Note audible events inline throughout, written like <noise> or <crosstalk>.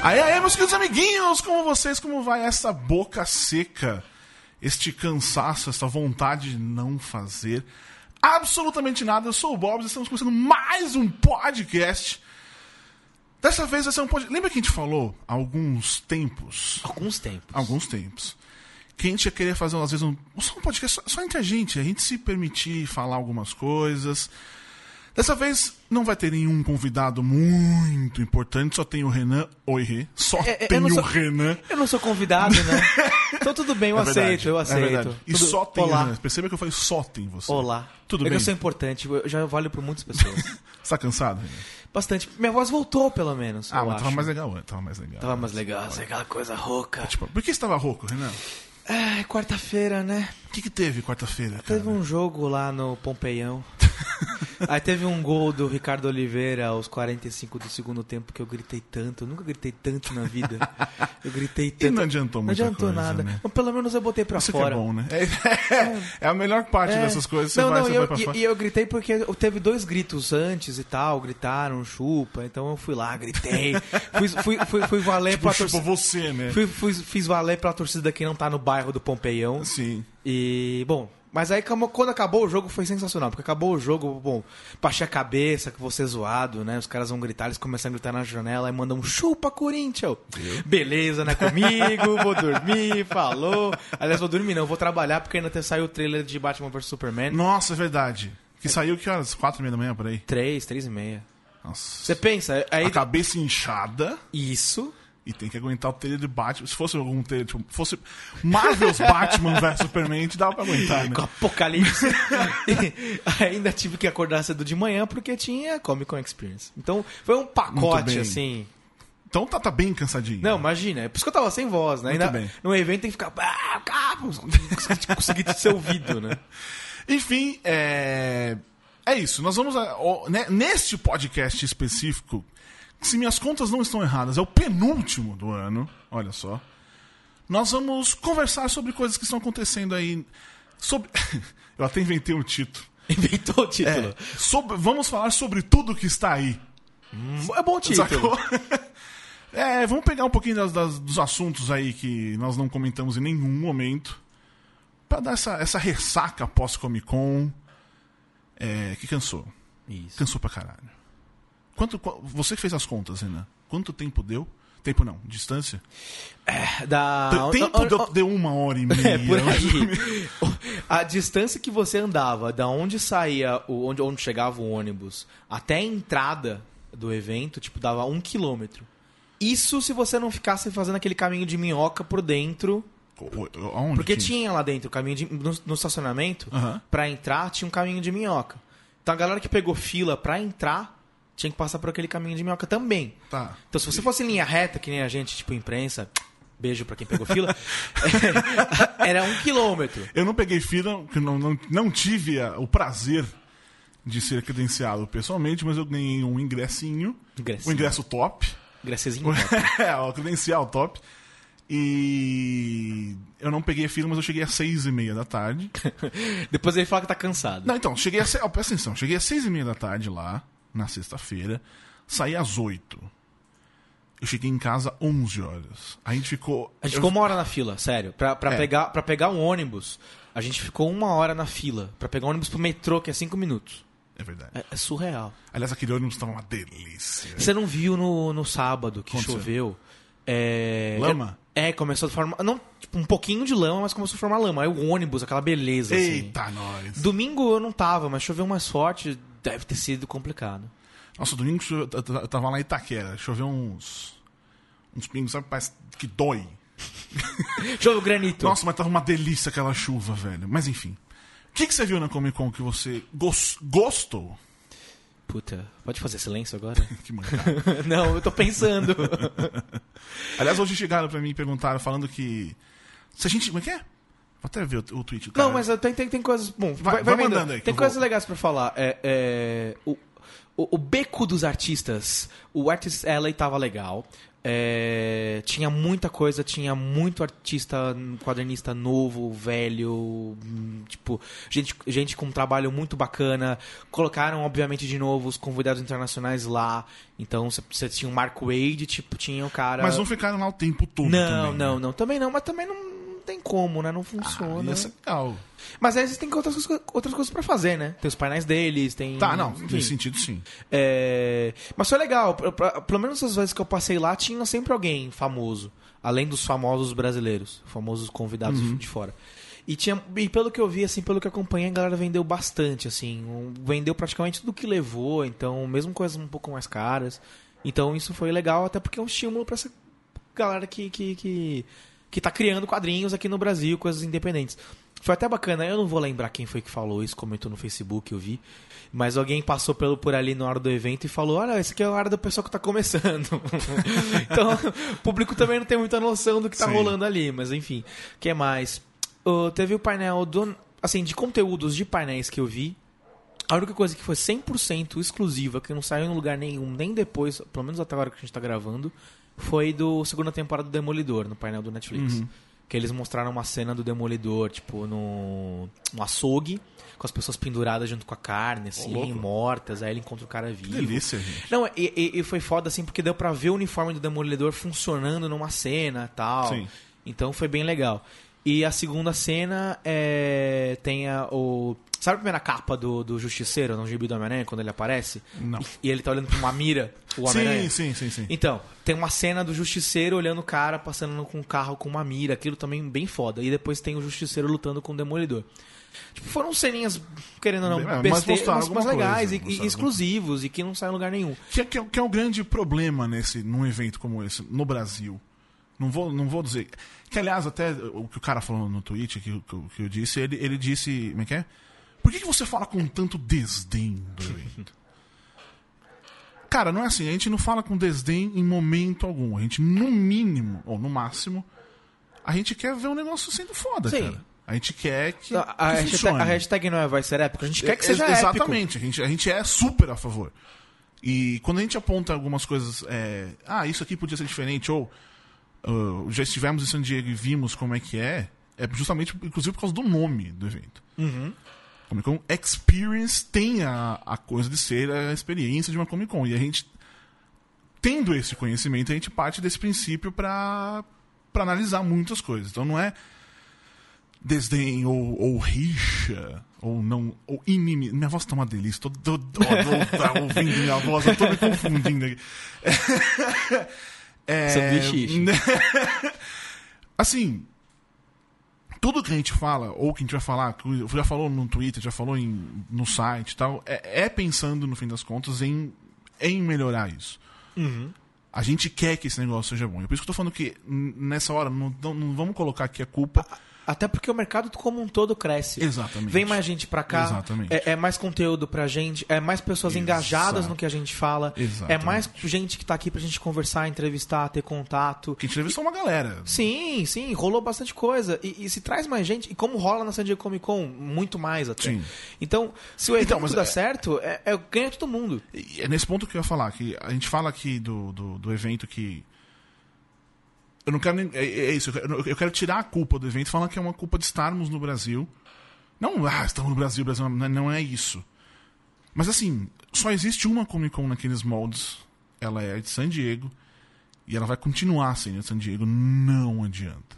Aí, aí, meus queridos amiguinhos, como vocês, como vai essa boca seca, este cansaço, essa vontade de não fazer absolutamente nada? Eu sou o Bob, estamos começando mais um podcast. Dessa vez vai ser um podcast. Lembra que a gente falou há alguns tempos? Alguns tempos. Alguns tempos. Que a gente ia querer fazer, às vezes, um, só um podcast só, só entre a gente, a gente se permitir falar algumas coisas. Dessa vez não vai ter nenhum convidado muito importante, só tem o Renan. Oi, Rê. Só É, é, tem eu o sou- Renan. Eu não sou convidado, né? <laughs> então tudo bem, eu É aceito, verdade, eu é aceito. verdade. E Tudo- só tem o Olá. Renan. Perceba que eu falei só tem você. Olá. Tudo é bem? que eu sou importante, eu já valho por muitas pessoas. <laughs> Você tá cansado, Renan? Bastante. Minha voz voltou, pelo menos. Ah, eu mas acho. tava mais legal, antes, tava mais legal. Tava mais legal, assim, aquela coisa rouca. Tipo, por que você tava rouco, Renan? É, quarta-feira, né? O que, que teve quarta-feira? Teve um jogo lá no Pompeião. <laughs> Aí teve um gol do Ricardo Oliveira aos 45 do segundo tempo que eu gritei tanto. Eu nunca gritei tanto na vida. Eu gritei tanto. não adiantou Não muita adiantou coisa, nada. né? Mas pelo menos eu botei pra Isso que fora. é bom, né? É, <laughs> é a melhor parte É. dessas coisas. Você não, vai, não, você e vai pra e- fora. e eu gritei porque teve dois gritos antes e tal, gritaram, chupa, então eu fui lá, gritei. fui, fui, fui, fui valer Tipo, pra torcida. você, né? Fui, fui- fiz valer pra torcida que não tá no bairro do Pompeião. Sim. E, bom, mas aí quando acabou o jogo foi sensacional, porque acabou o jogo, bom, baixei a cabeça, que você zoado, né? Os caras vão gritar, eles começam a gritar na janela e mandam um chupa Corinthians. Beleza, né? Comigo, vou dormir, <laughs> falou. Aliás, vou dormir não, vou trabalhar porque ainda tem- saiu o trailer de Batman vs Superman. Nossa, é verdade. Que saiu que horas? Quatro e meia da manhã, por aí? Três, três e meia. Nossa. Você pensa, aí A cabeça inchada isso. E tem que aguentar o trailer de Batman. Se fosse algum trailer, tipo, fosse Marvel's Batman vs Superman, gente dava pra aguentar, né? Com apocalipse. <laughs> Ainda tive que acordar cedo de manhã porque tinha Comic Con Experience. Então foi um pacote assim. Então tá, tá bem cansadinho. Não, imagina, é por isso que eu tava sem voz, né? Muito Ainda bem. no evento tem que ficar. Ah, conseguir ser ouvido, né? <laughs> Enfim, é... é isso. Nós vamos. né, Neste podcast específico, se minhas contas não estão erradas, é o penúltimo do ano. Olha só. Nós vamos conversar sobre coisas que estão acontecendo aí. Sobre. <laughs> Eu até inventei um título. Inventou o título. É, sobre- Vamos falar sobre tudo que está aí. É, bom título. Sacou? <laughs> É, vamos pegar um pouquinho das- das- dos assuntos aí que nós não comentamos em nenhum momento. Pra dar essa, essa ressaca pós-Comic Con. É, que cansou. Isso. Cansou pra caralho. Quanto, qu- você que fez as contas, Renan. Quanto tempo deu? Tempo não, distância? Da... Te- tempo deu, deu uma hora e <laughs> meia. É, por aí. <laughs> A distância que você andava, da onde saía, o, onde, onde chegava o ônibus, até a entrada do evento, tipo, dava um quilômetro. Isso se você não ficasse fazendo aquele caminho de minhoca por dentro. O- o- Aonde? Porque tinha lá dentro o caminho de, no, no estacionamento, Aham. pra entrar, tinha um caminho de minhoca. Então a galera que pegou fila pra entrar tinha que passar por aquele caminho de minhoca também. Tá. Então, se você fosse em linha reta, que nem a gente, tipo imprensa, beijo pra quem pegou fila, <laughs> era um quilômetro. Eu não peguei fila, porque não, não, não tive a- o prazer de ser credenciado pessoalmente, mas eu ganhei um ingressinho. Ingressinho. Um ingresso top. Gracezinho. <laughs> é, o credencial top. E eu não peguei a fila, mas eu cheguei às seis e meia da tarde. <laughs> Depois ele fala que tá cansado. Não, então, cheguei às se... ó, presta atenção, cheguei às seis e meia da tarde lá, na sexta-feira, saí às oito. Eu cheguei em casa às 11 horas. A gente ficou. A gente eu- ficou uma hora na fila, sério. Pra, pra, É. pegar, pra pegar um ônibus, a gente ficou uma hora na fila. Pra pegar um ônibus pro metrô, que é cinco minutos. É verdade. É, é surreal. Aliás, aquele ônibus tava uma delícia. Você não viu no, no sábado que Aconteceu. choveu? É... Lama? É, começou a formar. Não, tipo, um pouquinho de lama, mas começou a formar lama. Aí o ônibus, aquela beleza. assim. Eita, nós. Domingo eu não tava, mas choveu mais forte, deve ter sido complicado. Nossa, domingo eu tava lá em Itaquera, choveu uns. uns pingos, sabe? Parece que dói. <laughs> Choveu granito. Nossa, mas tava uma delícia aquela chuva, velho. Mas enfim. O que, que você viu na Comic Con que você gos- gostou? Puta, pode fazer silêncio agora? <laughs> Que mancada. <laughs> não, eu tô pensando. Aliás, hoje chegaram pra mim e perguntaram, falando que. Se a gente. Como é que é? Vou até ver o, o tweet. do cara. não, mas tem, tem, tem coisas. Bom, Vai- vai, vai mandando aí Tem coisas vou. legais pra falar. É, é, o, o, o beco dos artistas. O Artist Alley tava legal. É, tinha muita coisa, tinha muito artista, quadernista novo, velho, tipo, gente, gente com um trabalho muito bacana. Colocaram, obviamente, de novo os convidados internacionais lá. Então você tinha o Mark Wade, tipo, tinha o cara. Mas não ficaram lá o tempo todo. Não, também, não, né? não. Também não, mas também não tem como, né? Não Ah, funciona. ia ser legal. Mas aí existem outras, coisas- outras coisas pra fazer, né? Tem os painéis deles, tem. Tá, não, enfim. nesse sentido sim. É, Mas foi legal. Pra- pra- Pelo menos as vezes que eu passei lá, tinha sempre alguém famoso. Além dos famosos brasileiros. Famosos convidados Uhum. de fora. E, tinha, e pelo que eu vi, assim, pelo que acompanhei, a galera vendeu bastante, assim. Um- Vendeu praticamente tudo que levou, então, mesmo coisas um pouco mais caras. Então isso foi legal, até porque é um estímulo pra essa galera que, que, que, que tá criando quadrinhos aqui no Brasil, coisas independentes. Foi até bacana, eu não vou lembrar quem foi que falou isso, comentou no Facebook, eu vi. Mas alguém passou pelo, por ali na hora do evento e falou: Olha, esse aqui é a hora do pessoal que tá começando. <laughs> então, o público também não tem muita noção do que tá Sim. rolando ali, mas enfim. O que mais? Uh, teve o painel do. Assim, de conteúdos de painéis que eu vi. A única coisa que foi 100% exclusiva, que não saiu em lugar nenhum, nem depois, pelo menos até agora que a gente tá gravando, foi do segunda temporada do Demolidor, no painel do Netflix. Uhum. Que eles mostraram uma cena do Demolidor, tipo, no, no açougue, com as pessoas penduradas junto com a carne, assim, louco. mortas, aí ele encontra o cara Que vivo. delícia, gente. Não, e, e- e foi foda, assim, porque deu pra ver o uniforme do Demolidor funcionando numa cena e tal. Sim. Então foi bem legal. E a segunda cena é, tem a, o. Sabe a primeira capa do, do Justiceiro no gibi do Homem-Aranha, quando ele aparece? Não. E ele tá olhando pra uma mira, o Homem-Aranha? Sim, sim, sim, sim. Então, tem uma cena do Justiceiro olhando o cara passando com um carro com uma mira, aquilo também bem foda. E depois tem o Justiceiro lutando com o Demolidor. Tipo, foram ceninhas, querendo ou não, mas besteiras, mas, alguma legais coisa, e- e, exclusivos e que não saem em lugar nenhum. Que é, que, é, que é o grande problema nesse, num evento como esse, no Brasil. Não vou, não vou dizer. Que, aliás, até o que o cara falou no tweet, que, que, que eu disse, ele, ele disse. Como é que é? Por que, que você fala com tanto desdém? <laughs> Cara, não é assim. A gente não fala com desdém em momento algum. A gente, no mínimo, ou no máximo, a gente quer ver um negócio sendo foda, Sim. cara. A gente quer que. A, a que hashtag, a hashtag não é vai ser épico, a gente quer que seja Ex- épico. Exatamente, a gente, a gente é super a favor. E quando a gente aponta algumas coisas, é, ah, isso aqui podia ser diferente, ou ah, já estivemos em San Diego e vimos como é que é, é justamente, inclusive, por causa do nome do evento. Uhum. Comic Con Experience tem a, a coisa de ser a experiência de uma Comic Con. E a gente, tendo esse conhecimento, a gente parte desse princípio para analisar muitas coisas. Então não é desdém ou, ou rixa ou não ou inimigo. Minha voz tá uma delícia. Tô, tô, tô, tô- tá ouvindo minha voz, eu tô me confundindo aqui. <laughs> É, Sanduíche. <laughs> assim, tudo que a gente fala, ou que a gente vai falar, que já falou no Twitter, já falou em, no site e tal, é, é pensando, no fim das contas, em, em melhorar isso. Uhum. A gente quer que esse negócio seja bom. E por isso que eu tô falando que, nessa hora, não, não- não vamos colocar aqui a culpa. Até porque o mercado como um todo cresce. Exatamente. Vem mais gente pra cá, Exatamente. é, é mais conteúdo pra gente, é mais pessoas Exato. engajadas no que a gente fala, Exatamente. é mais gente que tá aqui pra gente conversar, entrevistar, ter contato. Que entrevistou uma galera. Sim, sim, rolou bastante coisa. E, e se traz mais gente, e como rola na San Diego Comic Con, muito mais até. Sim. Então, se o evento Então, mas dá é- certo, é, é ganha todo mundo. É nesse ponto que eu ia falar, que a gente fala aqui do, do, do evento que. Eu não quero nem. É, é isso, eu quero, eu quero tirar a culpa do evento falando que é uma culpa de estarmos no Brasil. Não, ah, estamos no Brasil, Brasil não, não é isso. Mas assim, só existe uma Comic Con naqueles moldes. Ela é de San Diego. E ela vai continuar sendo de San Diego. Não adianta.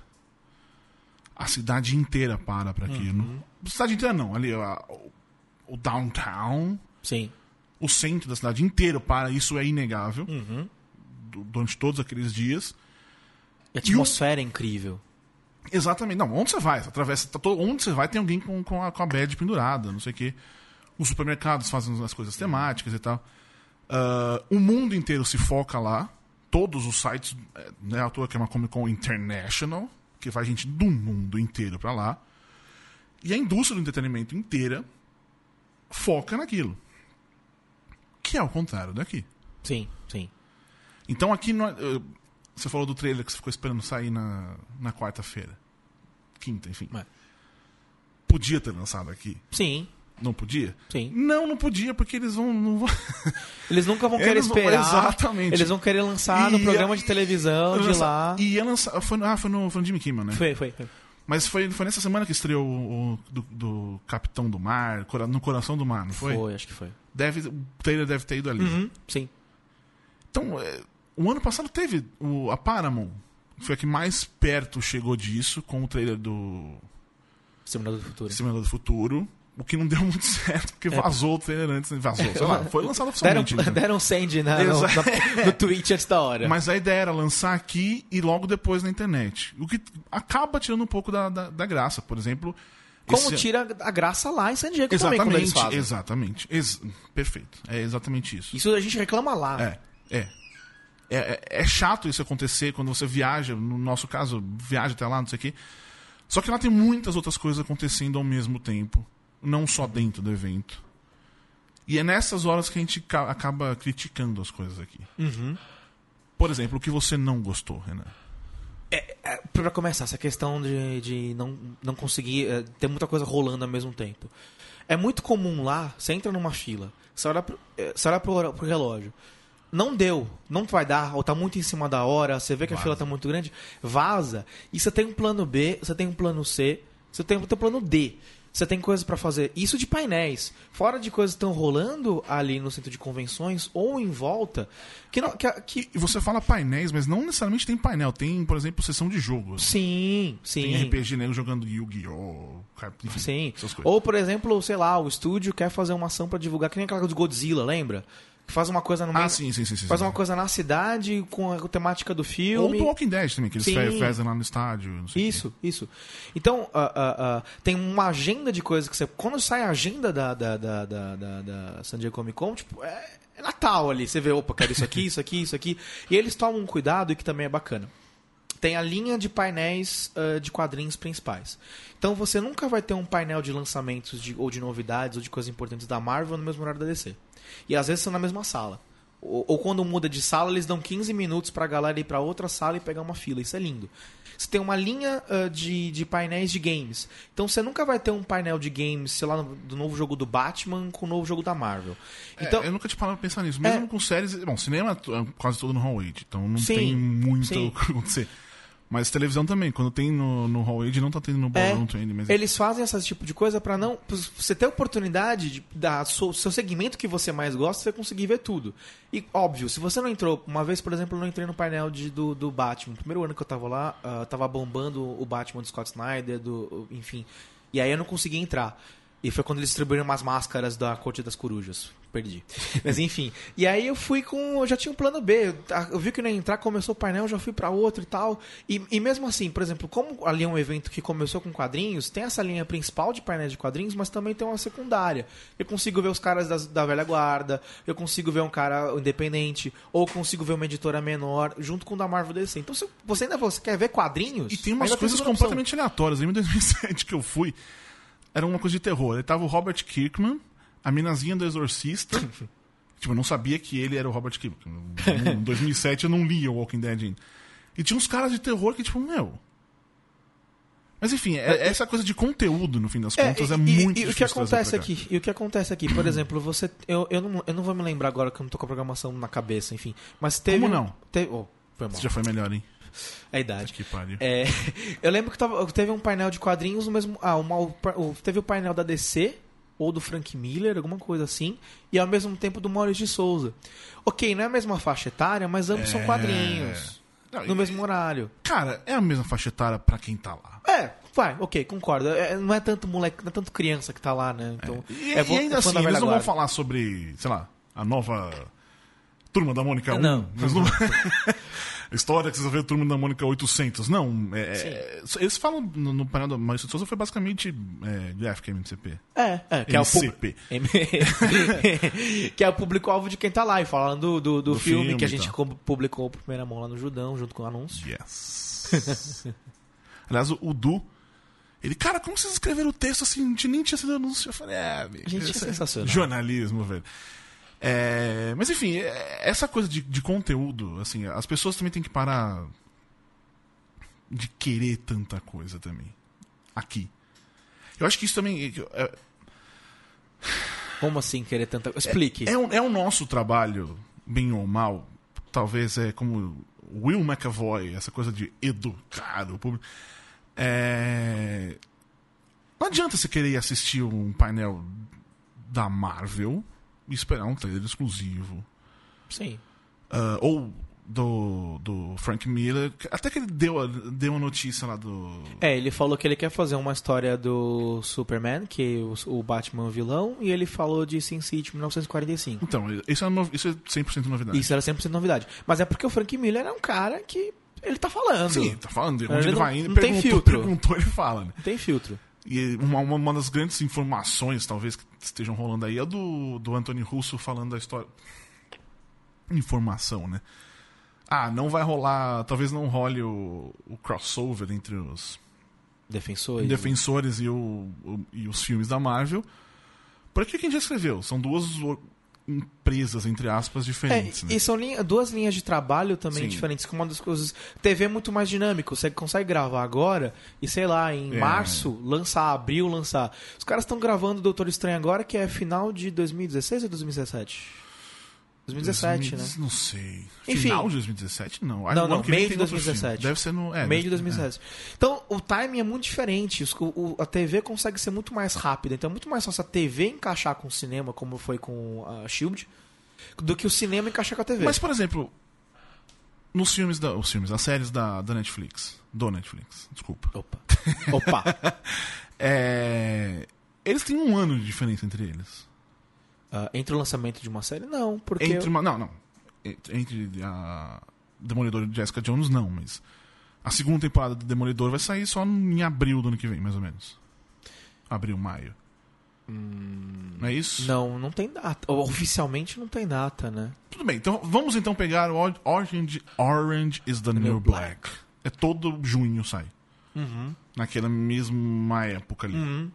A cidade inteira para pra aquilo. Cidade inteira não, ali a- o- o downtown Sim. o centro da cidade inteiro para, isso é inegável, Uhum. du- durante todos aqueles dias. A atmosfera é incrível. Exatamente. Não, onde você vai? Você atravessa, tá todo- onde você vai tem alguém com, com, a, com a badge pendurada, não sei o quê. Os supermercados fazem as coisas temáticas e tal. Ah, o mundo inteiro se foca lá. Todos os sites, eh, não é à toa que é uma Comic Con International, que vai gente do mundo inteiro pra lá. E a indústria do entretenimento inteira foca naquilo. Que é o contrário daqui. Sim, sim. Então aqui não é- eh, você falou do trailer que você ficou esperando sair na, na quarta-feira. Quinta, enfim. É. Podia ter lançado aqui. Sim. Não podia? Sim. Não, não podia, porque eles vão. Não vão... <laughs> Eles nunca vão querer vão- esperar. exatamente. Eles vão querer lançar no Ia- programa de televisão de lança- lá. E ia lançar. Foi, ah, foi no, foi no Jimmy Kimmel, né? Foi, foi. foi. Mas foi, foi nessa semana que estreou o, o- do, do Capitão do Mar, no Coração do Mar, não foi? Foi, acho que foi. Deve, o trailer deve ter ido ali. Uhum, sim. Então, é, o ano passado teve o, a Paramount, foi a que mais perto chegou disso, com o trailer do Exterminador do Futuro. Exterminador do Futuro. O que não deu muito <laughs> certo, porque vazou o trailer antes, vazou, sei lá, <laughs> foi lançado É. Deram, oficialmente. então. deram send na, no, na- <laughs> no tweet antes da hora. Mas a ideia era lançar aqui e logo depois na internet. O que acaba tirando um pouco da, da, da graça. Por exemplo. Como esse- tira a graça lá em San Diego também, quando eles Exatamente, fazem. exatamente. Ex- perfeito. É exatamente isso. Isso a gente reclama lá. É, é. É, é- é chato isso acontecer quando você viaja, no nosso caso, viaja até lá, não sei o quê. Só que lá tem muitas outras coisas acontecendo ao mesmo tempo. Não só dentro do evento. E é nessas horas que a gente ca- acaba criticando as coisas aqui. Uhum. Por exemplo, o que você não gostou, Renan? É, pra começar, essa questão de, de não, não conseguir é, ter muita coisa rolando ao mesmo tempo. É muito comum lá, você entra numa fila, você olha pro, é, você olha pro, pro relógio. Não deu, não vai dar, ou tá muito em cima da hora, você vê que a Vaza. fila tá muito grande, vaza. E você tem um plano B, você tem um plano C, você tem o teu plano D. Você tem coisas pra fazer. Isso de painéis. Fora de coisas que estão rolando ali no centro de convenções ou em volta, que, não, que, que você fala painéis, mas não necessariamente tem painel. Tem, por exemplo, sessão de jogo. Sim, sim. Tem RPG nego jogando Yu-Gi-Oh! Sim. Ou, por exemplo, sei lá, o estúdio quer fazer uma ação pra divulgar, que nem aquela do Godzilla, lembra? Faz uma coisa no meio. Ah, sim, sim, sim. sim, Faz sim. uma coisa na cidade com a temática do Ou filme. do Walking Dead também, que eles fazem lá no estádio. Não sei o quê. Isso, isso. Então, ah, ah, ah, tem uma agenda de coisas que você. Quando sai a agenda da, da, da, da, da, da San Diego Comic Con, tipo, é, é Natal ali. Você vê, opa, quero isso aqui, isso aqui, isso aqui. E eles tomam um cuidado e que também é bacana. Tem a linha de painéis ah, de quadrinhos principais. Então você nunca vai ter um painel de lançamentos de, ou de novidades ou de coisas importantes da Marvel no mesmo horário da DC. E às vezes são na mesma sala. Ou, ou quando muda de sala, eles dão 15 minutos pra galera ir pra outra sala e pegar uma fila. Isso é lindo. Você tem uma linha ah, de, de painéis de games. Então você nunca vai ter um painel de games, sei lá, no- do novo jogo do Batman com o novo jogo da Marvel. Então, É, eu nunca tinha parado pra pensar nisso. Mesmo É. com séries. Bom, cinema é quase todo no Age, então não Sim, tem muito sim. <laughs> o que acontecer. Mas televisão também, quando tem no, no Hall Age, não tá tendo no É, Ballroom 20. Mas eles fazem esse tipo de coisa pra não. pra você ter a oportunidade de, da seu, seu segmento que você mais gosta, você conseguir ver tudo. E, óbvio, se você não entrou. Uma vez, por exemplo, eu não entrei no painel de, do, do Batman. Primeiro ano que eu tava lá, ah, tava bombando o Batman do Scott Snyder, do, enfim. E aí eu não consegui entrar. E foi quando eles distribuíram umas máscaras da Corte das Corujas. Perdi. <laughs> Mas enfim. E aí eu fui com. Eu já tinha um plano B. Eu, eu vi que não ia entrar, começou o painel, eu já fui pra outro e tal. E, e mesmo assim, por exemplo, como ali é um evento que começou com quadrinhos, tem essa linha principal de painéis de quadrinhos, mas também tem uma secundária. Eu consigo ver os caras das- da velha guarda, eu consigo ver um cara independente, ou consigo ver uma editora menor, junto com o da Marvel DC. Então, se você ainda você quer ver quadrinhos. E tem umas coisas segunda opção. completamente aleatórias. Em 2007 que eu fui, era uma coisa de terror. Aí tava o Robert Kirkman, a minazinha do Exorcista. <laughs> tipo, eu não sabia que ele era o Robert Kirkman. Em <laughs> 2007 eu não lia o Walking Dead ainda. E tinha uns caras de terror que, tipo, meu. Mas enfim, é- essa coisa de conteúdo, no fim das contas, é, e- muito e, e o difícil. que acontece aqui? E o que acontece aqui, por exemplo, você. Eu, eu, não, eu não vou me lembrar agora que eu não tô com a programação na cabeça, enfim. Mas teve. Como não? Teve, oh, foi mal. Isso já foi melhor, hein? É a idade. Que pariu. É, <laughs> eu lembro que tava, teve um painel de quadrinhos no mesmo. Ah, uma, o, o- teve o painel da DC, ou do Frank Miller, alguma coisa assim, e ao mesmo tempo do Maurício de Souza. Ok, não é a mesma faixa etária, mas ambos são É. quadrinhos. Não, No e- mesmo horário. Cara, é a mesma faixa etária pra quem tá lá. É, vai, ok, concordo. É, não é tanto moleque, não é tanto criança que tá lá, né? Então, E, é e ainda é assim, eles não vão falar sobre, sei lá, a nova Turma da Mônica 1. Não. Não... <laughs> História que vocês vão ver Turma da Mônica 800. Não, é, é- eles falam no, no painel do Maurício de Souza foi basicamente é, Graphic MCP. É, é, que é o MCP. público. <laughs> que é o público-alvo de quem tá lá. E falando do, do, do Do filme, filme que a gente co- publicou por primeira mão lá no Judão, junto com o anúncio. Yes. <laughs> Aliás, o, o Du, ele, cara, como vocês escreveram o texto assim? de- Nem tinha sido anúncio. Eu falei, é, bicho, Gente, isso é sensacional. Jornalismo, velho. É, mas enfim, é- essa coisa de, de conteúdo, assim, as pessoas também têm que parar de querer tanta coisa também. Aqui. Eu acho que isso também. é- Como assim querer tanta Explique. É, o, é o nosso trabalho, bem ou mal, talvez é como Will McAvoy, essa coisa de educar o público. É... Não adianta você querer assistir um painel da Marvel esperar um trailer exclusivo. Sim. Ah, ou do, do Frank Miller. Até que ele deu, a- deu uma notícia lá do. É, ele falou que ele quer fazer uma história do Superman, que é o, o Batman vilão, e ele falou de Sin City 1945. Então, isso é, no- isso é 100% novidade. Isso era 100% novidade. Mas é porque o Frank Miller é um cara que ele tá falando. Sim, tá falando de Ele onde ele, não- vai indo. não tem perguntou, filtro. perguntou, ele fala, né? Não tem filtro. E uma, uma, das grandes informações, talvez, que estejam rolando aí é do, do Anthony Russo falando da história. Informação, né? Ah, não vai rolar. Talvez não role o, o crossover entre os Defensores. defensores e, o, o- e os filmes da Marvel. Por que quem já escreveu? São duas empresas, entre aspas, É, diferentes. né? e são linha- duas linhas de trabalho também Sim. diferentes. Que uma das coisas. TV é muito mais dinâmico. Você consegue gravar agora e, sei lá, em É. março, lançar, abril, lançar. Os caras estão gravando Doutor Estranho agora, que é final de 2016 ou 2017? 2017, né? 2000, Não sei. Enfim. Final de 2017? Não. Não, não, meio de outro 2017. filme. Deve ser no. É, meio de deve- 2017. Então, o timing é muito diferente. O- a TV consegue ser muito mais rápida. Então, é muito mais fácil a TV encaixar com o cinema, como foi com a Shield, do que o cinema encaixar com a TV. Mas, por exemplo, nos filmes da. Os filmes, as séries da, da Netflix. Do Netflix, desculpa. Opa. Opa. <laughs> É, Eles têm um ano de diferença entre eles. Ah, entre o lançamento de uma série, não. Porque Entre uma. Não, não. Entre- a Demolidor e Jessica Jones, não, mas. A segunda temporada do Demolidor vai sair só em abril do ano que vem, mais ou menos. Abril, maio. Não é isso? Hum, Não, não tem data. Oficialmente não tem data, né? Tudo bem, então vamos então pegar o Or- Orange, Orange is the New Black. É todo junho sai. Naquela mesma época ali. Uhum.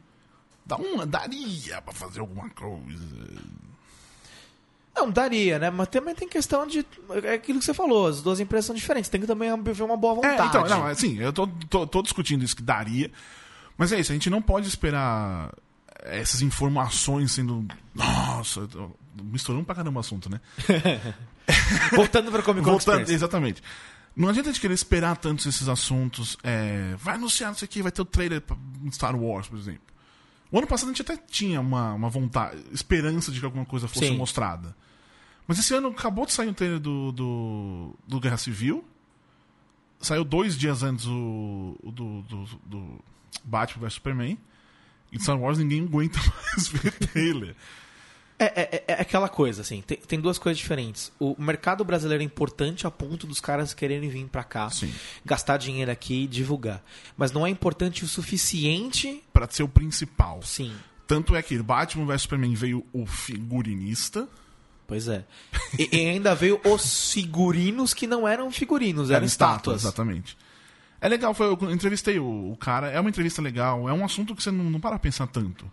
Dá uma, daria pra fazer alguma coisa. Não, daria, né? Mas também tem questão de. É aquilo que você falou, as duas empresas são diferentes. Tem que também haver uma boa vontade. É, então, não, assim, eu tô, tô, tô discutindo isso que daria. Mas é isso, a gente não pode esperar essas informações sendo. Nossa, misturando pra caramba o assunto, né? <laughs> Voltando pra Comic Con Voltando, Experience. exatamente. Não adianta a gente querer esperar tantos esses assuntos. é, vai anunciar isso aqui, vai ter o trailer pra Star Wars, por exemplo. O ano passado a gente até tinha uma, uma vontade, esperança de que alguma coisa fosse Sim. mostrada. Mas esse ano acabou de sair o trailer do, do, do Guerra Civil. Saiu dois dias antes o, o do, do, do Batman vs Superman. E Star Wars ninguém aguenta <laughs> mais ver trailer. É, é- é aquela coisa, assim, tem, tem duas coisas diferentes. O mercado brasileiro é importante a ponto dos caras quererem vir pra cá, Sim. gastar dinheiro aqui e divulgar. Mas não é importante o suficiente, Pra ser o principal. sim. Tanto é que Batman vs Superman veio o figurinista. Pois é. E, e ainda veio os figurinos que não eram figurinos, eram, estátuas. Exatamente. É legal, foi, eu entrevistei o, o cara, é uma entrevista legal, é um assunto que você não, não para pensar tanto.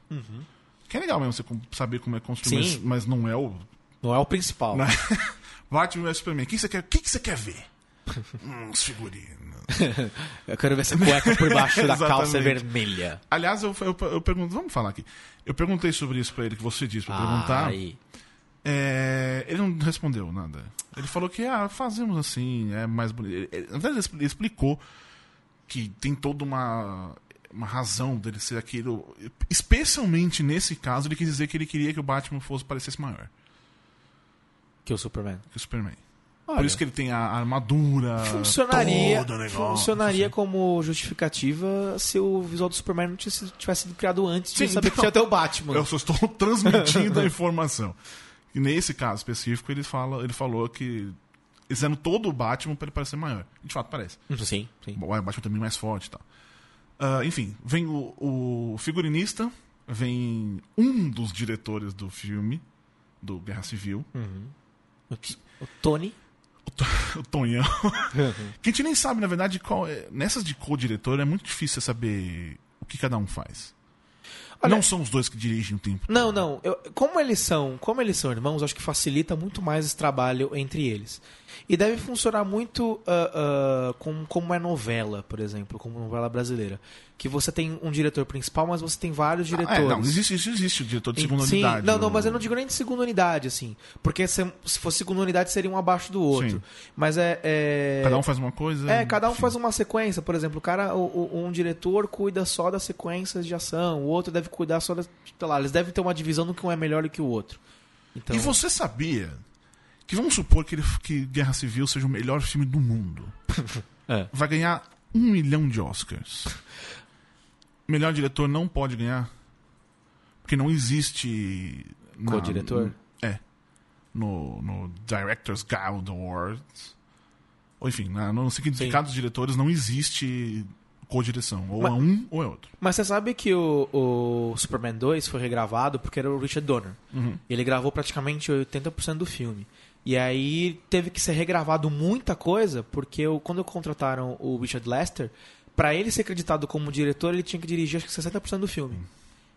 Que é legal mesmo você saber como é construído, mas, mas não é o. Não é o principal. Né? <laughs> Batman vs Superman, o que você quer, o que que você quer ver? <laughs> hum, os figurinos. <laughs> Eu quero ver essa cueca por baixo da calça vermelha. Aliás, eu, eu, eu pergunto, vamos falar aqui. Eu perguntei sobre isso pra ele, que você disse pra perguntar. Aí. É, ele não respondeu nada. Ele falou que ah, fazemos assim, é mais bonito. Ele- ele- ele explicou que tem toda uma, uma razão dele ser aquilo. Especialmente nesse caso, ele quis dizer que ele queria que o Batman fosse parecesse maior Que o Superman. que o Superman. Olha, Por isso que ele tem a armadura. funcionaria, negócio, funcionaria assim. como justificativa se o visual do Superman não tivesse, tivesse sido criado antes de Sim, saber então, que tinha até o Batman. Eu só estou <laughs> transmitindo a <laughs> informação. E nesse caso específico, ele, fala, ele falou que fizeram todo o Batman para ele parecer maior. De fato parece. Sim, sim. Bom, o Batman também mais forte e tal. Ah, enfim, vem o, o figurinista, vem um dos diretores do filme, do Guerra Civil, O, o Tony. o, To- <laughs> o Tonhão. que a gente nem sabe, na verdade, qual é. Nessas de co-diretor é muito difícil saber o que cada um faz. Olha- Não são os dois que dirigem o tempo. Não, não. Eu- como eles são, como eles são irmãos, acho que facilita muito mais esse trabalho entre eles. E deve funcionar muito ah, ah, com, como é novela, por exemplo, como novela brasileira, que você tem um diretor principal, mas você tem vários Ah, diretores. é, não, existe, isso existe o diretor de segunda Sim, unidade. Não, não, mas eu não digo nem de segunda unidade, assim. Porque se, se fosse segunda unidade, seria um abaixo do outro. Sim. Mas é. é... Cada um faz uma coisa. É, cada um faz uma sequência, por exemplo, o cara, o- o- um diretor cuida só das sequências de ação, o outro deve cuidar só das. Lá, eles devem ter uma divisão do que um é melhor do que o outro. Então, E você sabia que vamos supor que, ele, que Guerra Civil seja o melhor filme do mundo. <laughs> É. Vai ganhar um milhão de Oscars. Melhor diretor não pode ganhar. Porque não existe. Co-diretor? É. No, no Directors Guild Awards. Ou enfim, na, no sindicato dos diretores não existe co-direção. Ou Mas- é um ou é outro. Mas você sabe que o, o Superman 2 foi regravado porque era o Richard Donner. Uhum. Ele gravou praticamente 80% do filme. E aí teve que ser regravado muita coisa, porque o- quando contrataram o Richard Lester, pra ele ser acreditado como diretor, ele tinha que dirigir acho que 60% do filme.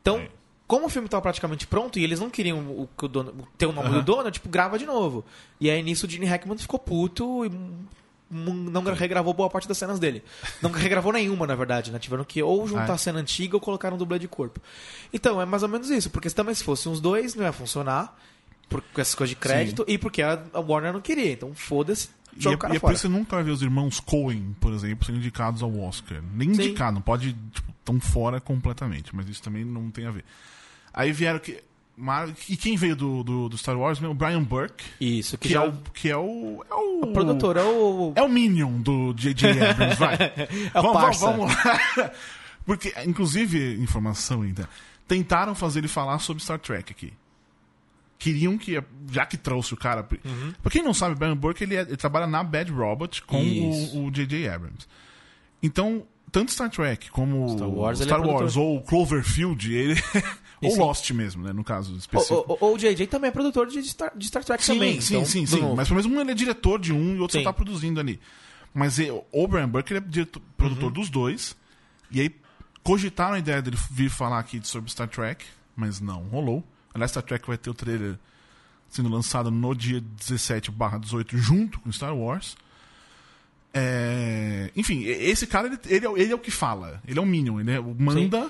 Então, É. como o filme estava praticamente pronto e eles não queriam o, o ter o nome do Donner, tipo, grava de novo. E aí nisso o Gene Hackman ficou puto e não regravou boa parte das cenas dele. Não regravou nenhuma, na verdade, né? Tiveram que ou juntar a cena antiga ou colocar um dublê de corpo. Então, é mais ou menos isso, porque se também se fossem uns dois, não ia funcionar. Por, com essas coisas de crédito e porque a, Warner não queria. Então, foda-se, E é, e é por isso que você nunca vai ver os irmãos Coen, por exemplo, sendo indicados ao Oscar. Nem Sim. indicado, não pode. Tipo, tão fora completamente, mas isso também não tem a ver. Aí vieram que. Mar- E quem veio do, do, do Star Wars? O Brian Burke, Isso, que, que, já é o, que é o. É o, o produtor é o. É o Minion do J.J. <laughs> Abrams, vai. É o vamos, parça. vamos lá. <laughs> Porque, inclusive, informação ainda. Tentaram fazer ele falar sobre Star Trek aqui. Queriam que, já que trouxe o cara. Uhum. Pra quem não sabe, Brian Burke ele, é- ele trabalha na Bad Robot com Isso. o J.J. Abrams. Então, tanto Star Trek como Star Wars, é Star Wars produtor. ou Cloverfield, ele. <laughs> ou sim. Lost mesmo, né? No caso específico. o, o- o JJ também é produtor de Star, de Star Trek Sim, também. sim, então, sim, sim. novo. Mas pelo menos um ele é diretor de um e o outro Sim. só tá produzindo ali. Mas ele- o Brian Burke ele é diretor- produtor Uhum. dos dois. E aí cogitaram a ideia dele vir falar aqui sobre Star Trek, mas não rolou. Aliás, Star Trek vai ter o trailer sendo lançado no dia 17 18 junto com Star Wars. É, Enfim, esse cara, ele, ele é, o- ele é o que fala. Ele é o Minion, ele é o- manda...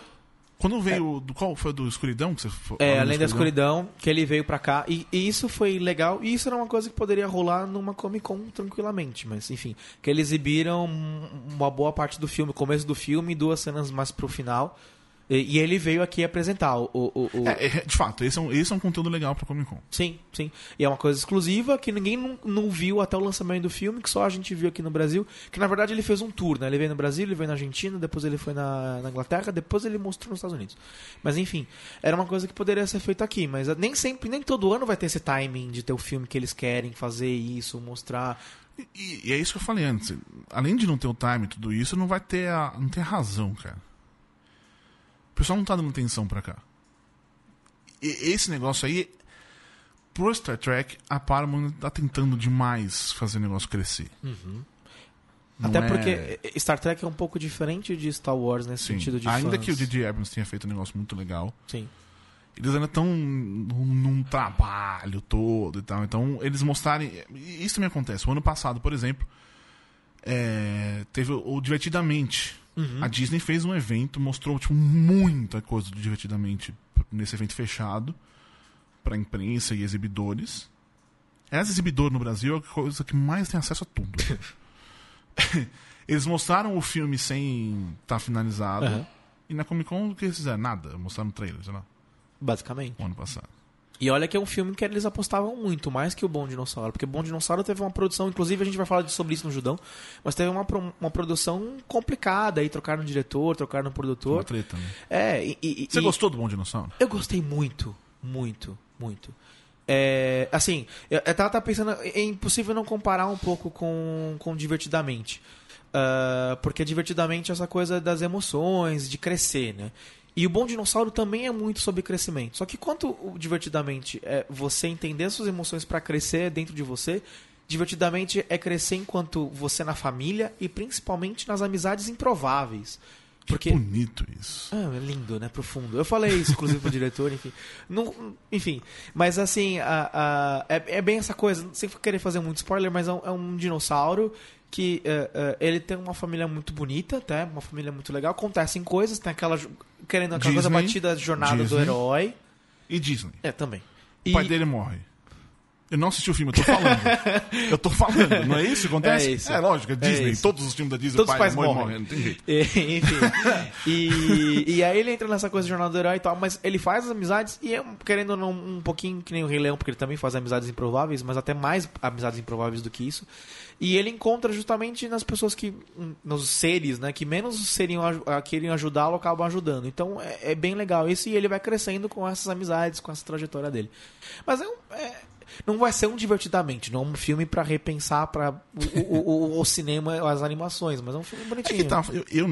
Quando veio... Do, qual foi do Escuridão que você falou? É, além da escuridão, que ele veio pra cá. E, e isso foi legal. E isso era uma coisa que poderia rolar numa Comic Con tranquilamente. Mas, enfim, que eles exibiram uma boa parte do filme, começo do filme e duas cenas mais pro final. E, e ele veio aqui apresentar o. o, o- É, é, de fato, esse é, um, esse é um conteúdo legal pra Comic Con. Sim, sim. E é uma coisa exclusiva que ninguém não, não viu até o lançamento do filme, que só a gente viu aqui no Brasil. Que na verdade ele fez um tour, né? Ele veio no Brasil, ele veio na Argentina, depois ele foi na, na Inglaterra, depois ele mostrou nos Estados Unidos. Mas enfim, era uma coisa que poderia ser feita aqui, mas nem sempre, nem todo ano vai ter esse timing de ter o filme que eles querem fazer isso, mostrar. E, e é isso que eu falei antes. Além de não ter o time e tudo isso, não vai ter a, não tem a razão, cara. O pessoal não tá dando atenção pra cá. E esse negócio aí, pro Star Trek, a Paramount tá tentando demais fazer o negócio crescer. Uhum. Até é- porque Star Trek é um pouco diferente de Star Wars nesse Sim. sentido de Ainda fãs. que o J.J. Abrams tenha feito um negócio muito legal, Sim. eles ainda estão num, trabalho todo e tal. Então, eles mostrarem. Isso também acontece. O ano passado, por exemplo, é, teve o Divertidamente. Uhum. A Disney fez um evento, mostrou tipo, muita coisa do Divertidamente nesse evento fechado para imprensa e exibidores. Essa exibidor no Brasil é a coisa que mais tem acesso a tudo. <laughs> eles mostraram o filme sem estar finalizado. Aham. E na Comic Con o que eles fizeram? Nada. Mostraram o trailer, sei lá, Basicamente. o ano passado. E olha que é um filme que eles apostavam muito, mais que o Bom Dinossauro. Porque Bom Dinossauro teve uma produção, inclusive a gente vai falar sobre isso no Judão, mas teve uma, uma produção complicada aí, trocaram o diretor, trocaram o Uma produtor. treta, né? É, e, e- Você e- gostou do Bom Dinossauro? Eu gostei muito, muito, muito. É, assim, eu, eu tava, tava pensando, é impossível não comparar um pouco com, com Divertidamente. Ah, porque Divertidamente é essa coisa das emoções, de crescer, né? E o Bom Dinossauro também é muito sobre crescimento. Só que quanto Divertidamente é você entender suas emoções para crescer dentro de você, Divertidamente é crescer enquanto você na família e principalmente nas amizades improváveis. Porque Bonito isso. Ah, é lindo, né? Profundo. Eu falei isso, inclusive, pro diretor, enfim. Não, enfim, mas assim, a, a- é, é bem essa coisa, sem querer fazer muito spoiler, mas é um, é um dinossauro que é, é, ele tem uma família muito bonita, tá? Uma família muito legal. Acontecem coisas, tem aquela. Querendo aquela coisa Disney. batida, jornada do Disney. herói. E Disney. É, também. O E- pai dele morre. Eu não assisti o filme, eu tô falando. <laughs> eu tô falando, não é isso que acontece? É isso. É lógico, é Disney. isso. Todos os filmes da Disney, Todos o os pai pais morre, morrem. morre, não tem jeito. E, <laughs> Enfim. e, e aí ele entra nessa coisa de jornada do herói e tal, mas ele faz as amizades e é, querendo ou não, um pouquinho que nem o Rei Leão, porque ele também faz amizades improváveis, mas até mais amizades improváveis do que isso. E ele encontra justamente nas pessoas que. nos seres, né? Que menos seriam, ah, queriam ajudá-lo, acabam ajudando. Então é, é bem legal isso e ele vai crescendo com essas amizades, com essa trajetória dele. Mas é um. é- não vai ser um divertidamente, não é um filme pra repensar para o, o, o- o cinema, as animações, mas é um filme É bonitinho. que tá, eu, eu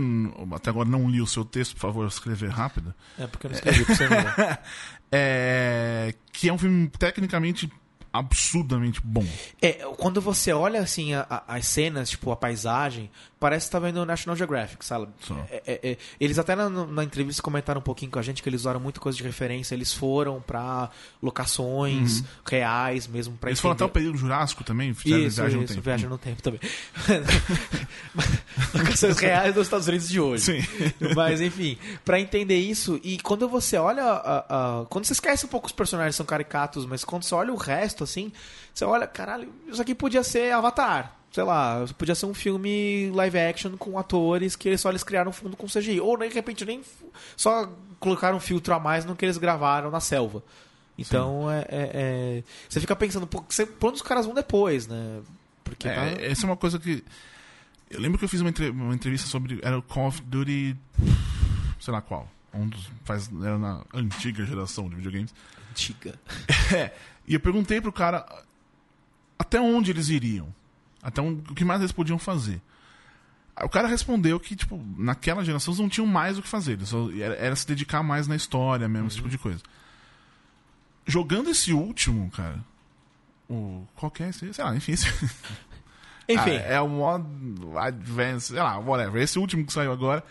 até agora não li o seu texto, por favor, escrever rápido. É porque eu não escrevi pra você não. <laughs> É, que é um filme tecnicamente absurdamente bom. É, quando você olha assim a- a- as cenas, tipo a paisagem, parece que tá vendo o National Geographic, sabe? É, é, é, eles até na, na entrevista comentaram um pouquinho com a gente que eles usaram muita coisa de referência, eles foram pra locações reais mesmo pra Eles foram até o entender- período Jurássico também, fizeram Isso, viagem no isso, tempo. viagem no tempo também. <laughs> Locações reais dos Estados Unidos de hoje. Sim. Mas enfim, pra entender isso, e quando você olha. a- a- quando você esquece um pouco os personagens são caricatos, mas quando você olha o resto, assim, você olha, caralho, isso aqui podia ser Avatar. Sei lá, podia ser um filme live action com atores que eles só eles criaram um fundo com CGI. Ou de repente nem só colocaram um filtro a mais no que eles gravaram na selva. Então é, é- é- Você fica pensando, pô, você- pra onde os caras vão depois, né? Porque tá- É, essa é uma coisa que. Eu lembro que eu fiz uma, entre- uma entrevista sobre. Era o Call of Duty. Sei lá qual. Um dos. Faz, era na antiga geração de videogames. antiga. <laughs> É, e eu perguntei pro cara até onde eles iriam. Até onde, o que mais eles podiam fazer. O cara respondeu que, tipo, naquela geração eles não tinham mais o que fazer. Era, era se dedicar mais na história mesmo, esse tipo de coisa. Jogando esse último, cara. O. Qual que é esse? Sei lá, enfim. Esse, <laughs> Enfim, Ah, é o modo Advance, sei lá, whatever. Esse último que saiu agora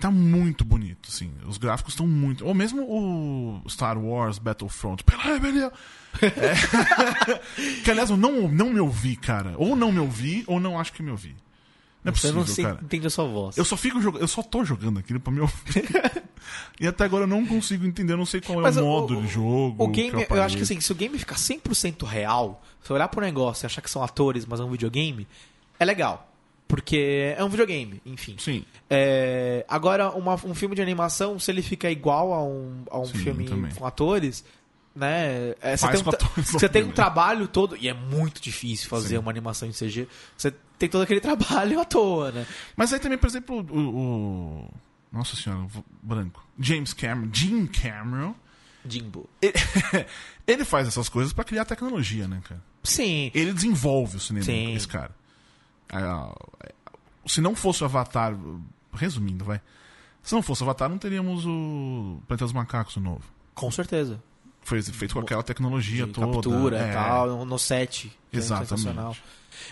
tá muito bonito, assim. Os gráficos estão muito. Ou mesmo o Star Wars Battlefront. Pela rebelião. É. <laughs> que aliás, eu não, não me ouvi, cara. Ou não me ouvi, ou não acho que me ouvi. Não é você possível, não se cara. entende a sua voz. Eu só fico jogando, eu só tô jogando aquilo pra me ouvir. <laughs> e até agora eu não consigo entender, eu não sei qual é Mas o o- modo o- de jogo. O game, que eu, acho que assim, se o game ficar 100% real, se olhar pro negócio e achar que são atores, mas é um videogame, é legal. Porque é um videogame, enfim. Sim. É, agora, uma- um filme de animação, se ele fica igual a um, a um Sim, filme também. com atores, né? é, você tem, um, você tem um também. trabalho todo, e é muito difícil fazer Sim. uma animação em CG. Você tem todo aquele <laughs> trabalho à toa, né? Mas aí também, por exemplo, o. o- nossa senhora, branco. James Cameron. Jim Cameron. Jimbo. Ele, <laughs> ele faz essas coisas pra criar tecnologia, né, cara? Sim. Ele desenvolve o cinema, Sim. esse cara. Ah, Se não fosse o Avatar. Resumindo, vai. Se não fosse o Avatar, não teríamos o Planeta dos Macacos novo. Com certeza. Foi feito com aquela tecnologia de toda. captura é. e tal, no- set. que é Exatamente.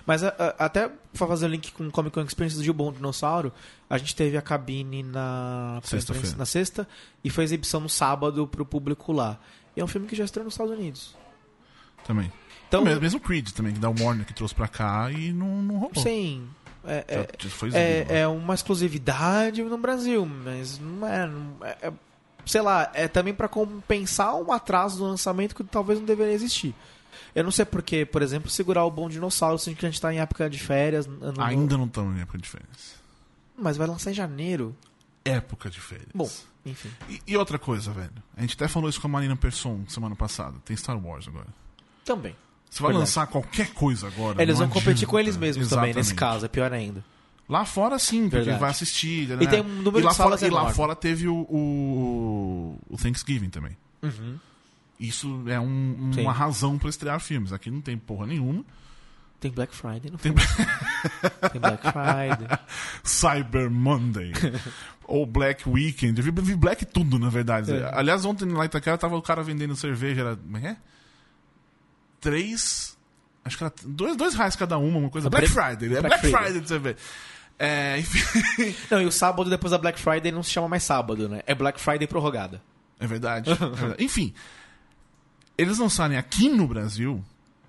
Mas a- a- até pra fazer o link com o Comic Con Experience do Bom Dinossauro, a gente teve a cabine na Sexta-feira. na sexta e foi exibição no sábado pro público lá. E é um filme que já estreou nos Estados Unidos. Também. Então, mesmo, mesmo Creed também, que da Warner que trouxe pra cá e não, não rolou. sim, é, é, exibido, é, né? é uma exclusividade no Brasil, mas não é, não é- é- sei lá, é também pra compensar um atraso do lançamento que talvez não deveria existir. Eu não sei porque, por exemplo, segurar o Bom Dinossauro, sendo que a gente tá em época de férias. ano- Ainda não estamos em época de férias. Mas vai lançar em janeiro. Época de férias. Bom, enfim. E, e outra coisa, velho. A gente até falou isso com a Marina Persson semana passada. Tem Star Wars agora. Também. Você vai Verdade. lançar qualquer coisa agora. Eles não vão competir adianta. com eles mesmos também, nesse Exatamente. caso, é pior ainda. Lá fora sim, porque Verdade. vai assistir. E né? tem um número e lá de fora, E lá fora teve o, o, o Thanksgiving também. Uhum. Isso é um- uma razão pra estrear filmes. Aqui não tem porra nenhuma. Tem Black Friday no Tem filme. <laughs> Tem Black Friday. Cyber Monday. <laughs> ou Black Weekend. Eu vi, vi Black tudo, na verdade. É. Aliás, ontem lá em Itaquera tava o cara vendendo cerveja. Era. É? Três. Acho que era dois, dois reais cada uma, uma coisa. Black Black- Friday. É Black Black, Friday. De cerveja. É, enfim. <laughs> Não, e o sábado depois da Black Friday não se chama mais sábado, né? É Black Friday prorrogada. É verdade. <laughs> é verdade. Enfim. Eles lançarem aqui no Brasil,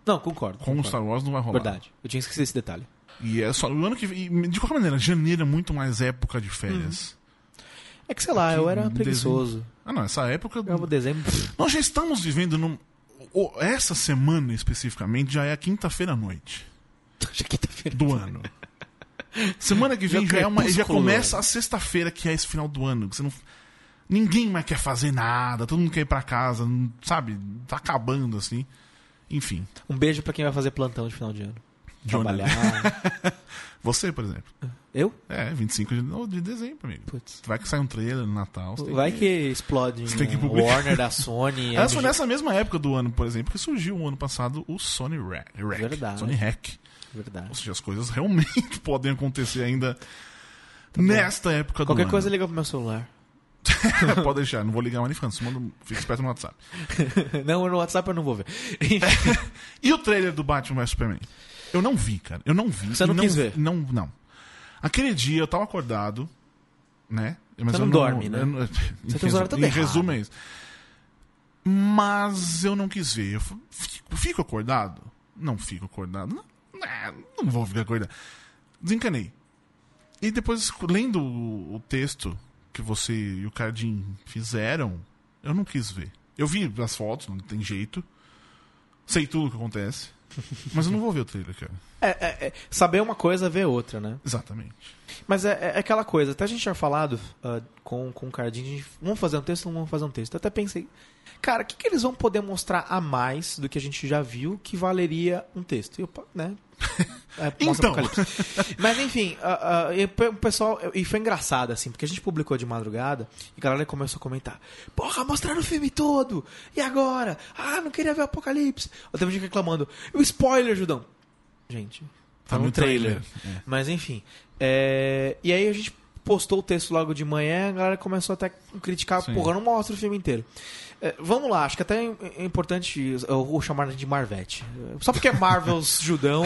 Não, concordo. com o concordo. Star Wars, não vai rolar. Verdade. Eu tinha esquecido esse detalhe. E é só o ano que vem. De qualquer maneira, janeiro é muito mais época de férias. É que, sei lá, eu era Aqui, preguiçoso. Ah, não, essa época. Eu dezembro. Nós já estamos vivendo num. Essa semana especificamente já é a quinta-feira à noite é quinta-feira. do ano. Semana que vem Já já, é uma, já começa a sexta-feira, que é esse final do ano. que Você não, ninguém mais quer fazer nada, todo mundo quer ir pra casa, sabe? Tá acabando assim. Enfim. Um beijo pra quem vai fazer plantão de final de ano. Trabalhar. <laughs> Você, por exemplo. eu? É, 25 de, de dezembro, amigo. Putz. Vai que sai um trailer no Natal. Vai que explode Você tem que publicar. Warner da Sony. <laughs> Aliás, foi nessa mesma época do ano, por exemplo, que surgiu o ano passado o Sony Rack. Verdade. Sony Hack. Verdade. Ou seja, as coisas realmente <laughs> podem acontecer ainda nesta época do Qualquer ano. coisa liga pro meu celular. Pode deixar, não vou ligar mais nem falando, manda, fica esperto no WhatsApp. não, no WhatsApp eu não vou ver. E o trailer do Batman vs Superman? Eu não vi, cara. Eu não vi. Você E não quis ver? Não, não. Aquele dia eu tava acordado, né? Mas Você eu não dorme, né? eu não- <laughs> Você em tem tudo Em resumo é isso. Mas eu não quis ver. Eu fico, fico acordado? Não fico acordado. Não, não, não vou ficar acordado. Desencanei. E depois, lendo o, o texto que você e o Cardim fizeram, eu não quis ver. Eu vi as fotos, não tem jeito. Sei tudo o que acontece. Mas eu não vou ver o trailer, cara. É, é, é, saber uma coisa, ver outra, né? Exatamente. Mas é, é aquela coisa, até a gente tinha falado ah, com, com o Cardinho, gente, vamos fazer um texto ou não vamos fazer um texto? Eu até pensei, cara, o que, que eles vão poder mostrar a mais do que a gente já viu que valeria um texto? E eu, né? <laughs> É, Então. Mas enfim, ah, e o pessoal. E foi engraçado, assim, porque a gente publicou de madrugada e a galera começou a comentar: Porra, mostraram o filme todo! E agora? Ah, não queria ver o Apocalipse. Ou teve gente reclamando: O spoiler, Judão! Gente, tá no trailer. É. Mas enfim. é, E aí a gente postou o texto logo de manhã, a galera começou até a criticar, Sim. porra, não mostra o filme inteiro. É, vamos lá, acho que até é é importante eu vou chamar de Marvete. Só porque é Marvels <laughs> judão,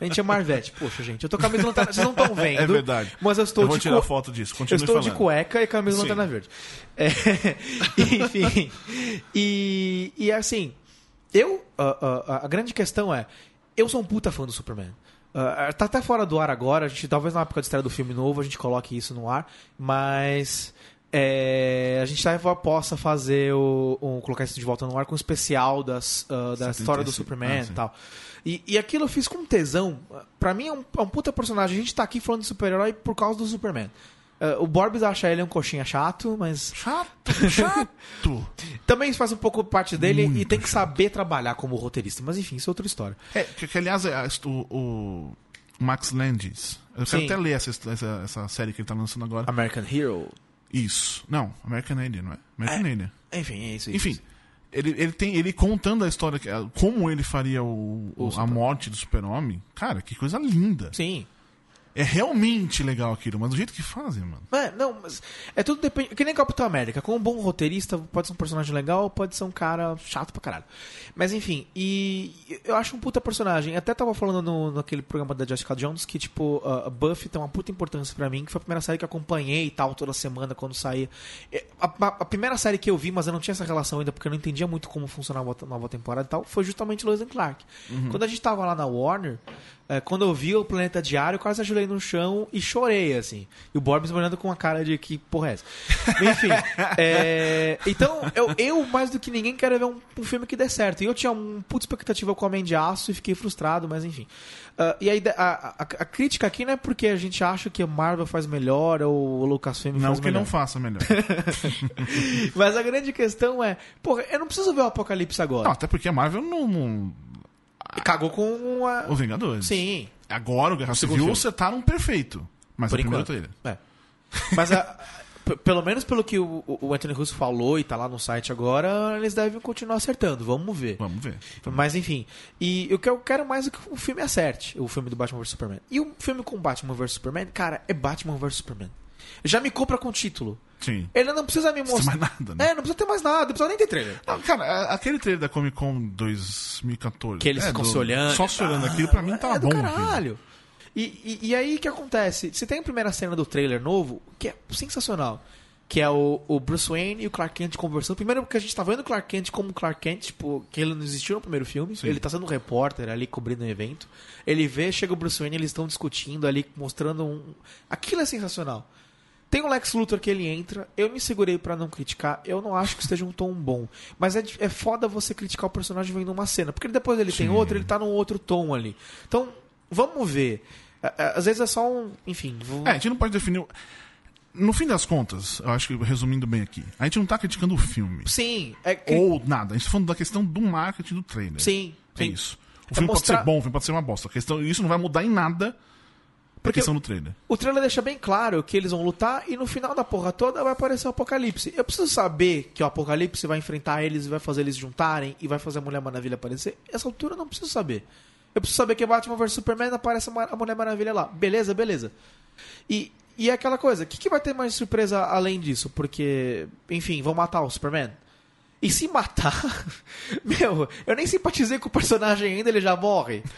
a gente é Marvete. Poxa, gente, eu tô com a camisa lanterna, vocês não estão <laughs> vendo. É verdade. Mas eu estou eu vou de tirar cu- foto disso. eu Continue estou falando. de cueca e camisa Sim. lanterna verde. É, <laughs> enfim. E, e assim, eu. a- a- a grande questão é: eu sou um puta fã do Superman. Ah, tá até fora do ar agora, a gente talvez na época de estreia do filme novo a gente coloque isso no ar, mas é, a gente talvez possa fazer o, o- colocar isso de volta no ar com um especial das, ah, da 75. história do Superman Ah, e tal. E, e aquilo eu fiz com tesão. Pra mim é um, é um puta personagem. A gente tá aqui falando de super-herói por causa do Superman. Ah, o Borbs acha ele um coxinha chato, mas Chato, chato. <laughs> também faz um pouco parte dele e Muito tem que saber trabalhar como roteirista. Mas enfim, isso é outra história. É, que, que, aliás, é, o, o Max Landis. Eu quero Sim. até ler essa, essa, essa série que ele tá lançando agora. American Hero. Isso. Não, American Alien, não é? American Alien. Enfim, é isso. é Enfim, isso. ele, ele tem ele contando a história, como ele faria o, o- a morte do super-homem. Cara, que coisa linda. Sim. É realmente legal aquilo, mas do jeito que fazem, mano. É, não, mas é tudo depende. Que nem Capitão América. Com um bom roteirista, pode ser um personagem legal, pode ser um cara chato pra caralho. Mas enfim, e eu acho um puta personagem. Até tava falando no, naquele programa da Jessica Jones que, tipo, a a Buffy tem uma puta importância pra mim, que foi a primeira série que eu acompanhei e tal, toda semana quando saía. É, A, a- a primeira série que eu vi, mas eu não tinha essa relação ainda, porque eu não entendia muito como funcionava a nova temporada e tal, foi justamente Lois and Clark. Quando a gente tava lá na Warner. É, quando eu vi o Planeta Diário, eu quase ajoelhei no chão e chorei, assim. E o Borbs me olhando com uma cara de que porra é essa? <laughs> Enfim. é, então, eu, eu, mais do que ninguém, quero ver um, um filme que dê certo. E eu tinha um puta expectativa com o Homem de Aço e fiquei frustrado, mas enfim. Ah, e aí, a, a, a crítica aqui não é porque a gente acha que a Marvel faz melhor ou o Lucasfilm Não faz que melhor. não faça melhor. <laughs> Mas a grande questão é, porra, eu não preciso ver o Apocalipse agora. não, até porque a Marvel não. E cagou com a... os Vingadores. Sim. Agora o Guerra segundo Civil filme. acertaram perfeito. Mas Por é o primeiro enquanto. trailer. É. Mas a- <laughs> p- pelo menos pelo que o, o Anthony Russo falou e tá lá no site agora, eles devem continuar acertando. Vamos ver. Vamos ver. Mas enfim. E o que eu quero mais é que o filme acerte, o filme do Batman vs Superman. E o filme com Batman vs Superman, cara, é Batman vs Superman. Já me compra com título. Sim. Ele não precisa me Não precisa mostrar. mais nada, né? É, não precisa ter mais nada, não precisa nem ter trailer. Não, cara, a- aquele trailer da Comic Con 2014. Que eles é, ficam do- se olhando. Só se olhando aquilo, pra mim tava é do bom. caralho. E, e, e aí o que acontece? Você tem a primeira cena do trailer novo, que é sensacional. Que é o, o Bruce Wayne e o Clark Kent conversando. Primeiro porque a gente tá vendo o Clark Kent como Clark Kent, tipo, que ele não existiu no primeiro filme. Sim. Ele tá sendo um repórter ali cobrindo um evento. Ele vê, chega o Bruce Wayne, eles estão discutindo ali, mostrando um. Aquilo é sensacional. Tem o Lex Luthor que ele entra, eu me segurei pra não criticar, eu não acho que esteja um tom bom. Mas é, é foda você criticar o personagem vendo uma cena, porque depois ele tem Sim. outro, ele tá num outro tom ali. Então, vamos ver. É, é, Às vezes é só um. Enfim. vou- É, a gente não pode definir. No fim das contas, eu acho que resumindo bem aqui, a gente não tá criticando o filme. Sim. É, que- Ou nada. A gente tá falando da questão do marketing do trailer. Sim. É sim. isso. O É filme mostrar- pode ser bom, o filme pode ser uma bosta. A questão, isso não vai mudar em nada Porque- questão do trailer. O trailer deixa bem claro que eles vão lutar e no final da porra toda vai aparecer o Apocalipse. Eu preciso saber que o Apocalipse vai enfrentar eles e vai fazer eles juntarem e vai fazer a Mulher Maravilha aparecer. Essa altura eu não preciso saber. Eu preciso saber que Batman vs Superman aparece a Mulher Maravilha lá. Beleza, beleza. E, e é aquela coisa, o que, que vai ter mais surpresa além disso? Porque, enfim, vão matar o Superman? E se matar, <laughs> meu, eu nem simpatizei com o personagem ainda, ele já morre. <laughs>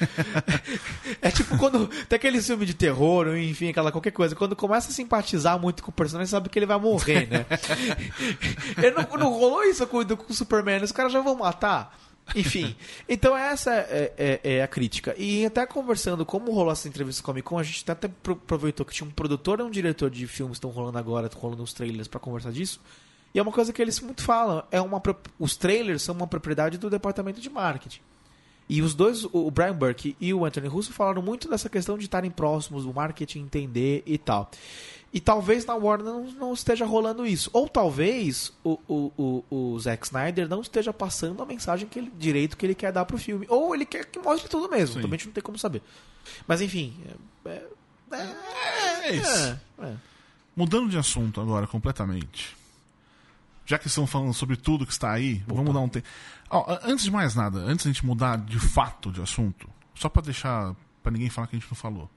É tipo quando tem aquele filme de terror, enfim, aquela qualquer coisa. Quando começa a simpatizar muito com o personagem, sabe que ele vai morrer, né? <laughs> Ele não, não rolou isso com, com o Superman, os caras já vão matar. Enfim, então essa é, é- é a crítica. E até conversando, como rolou essa entrevista com a Comic Con, a gente até pro- aproveitou que tinha um produtor e um diretor de filmes que estão rolando agora, estão rolando os trailers pra conversar disso. E é uma coisa que eles muito falam, é uma os trailers são uma propriedade do departamento de marketing. E os dois, o Brian Burke e o Anthony Russo, falaram muito dessa questão de estarem próximos do marketing, entender e tal. E talvez na Warner não, não esteja rolando isso. Ou talvez o, o, o, o Zack Snyder não esteja passando a mensagem que ele, direito que ele quer dar pro filme. Ou ele quer que mostre tudo mesmo. Sim. Também a gente não tem como saber. Mas enfim. É, é, É isso. é, é. Mudando de assunto agora completamente. Já que estão falando sobre tudo que está aí, vamos dar um tempo. antes de mais nada, antes de a gente mudar de fato de assunto, só pra deixar. pra ninguém falar que a gente não falou.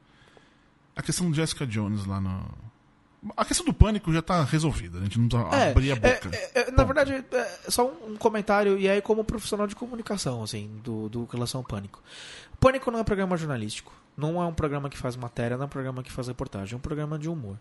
A questão do Jessica Jones lá no. A questão do pânico já tá resolvida, a gente não precisa É, abrir a boca. é, é, é, na verdade, é só um, um comentário, e aí como profissional de comunicação, assim, do, do relação ao Pânico. Pânico não é um programa jornalístico, não é um programa que faz matéria, não é um programa que faz reportagem, é um programa de humor.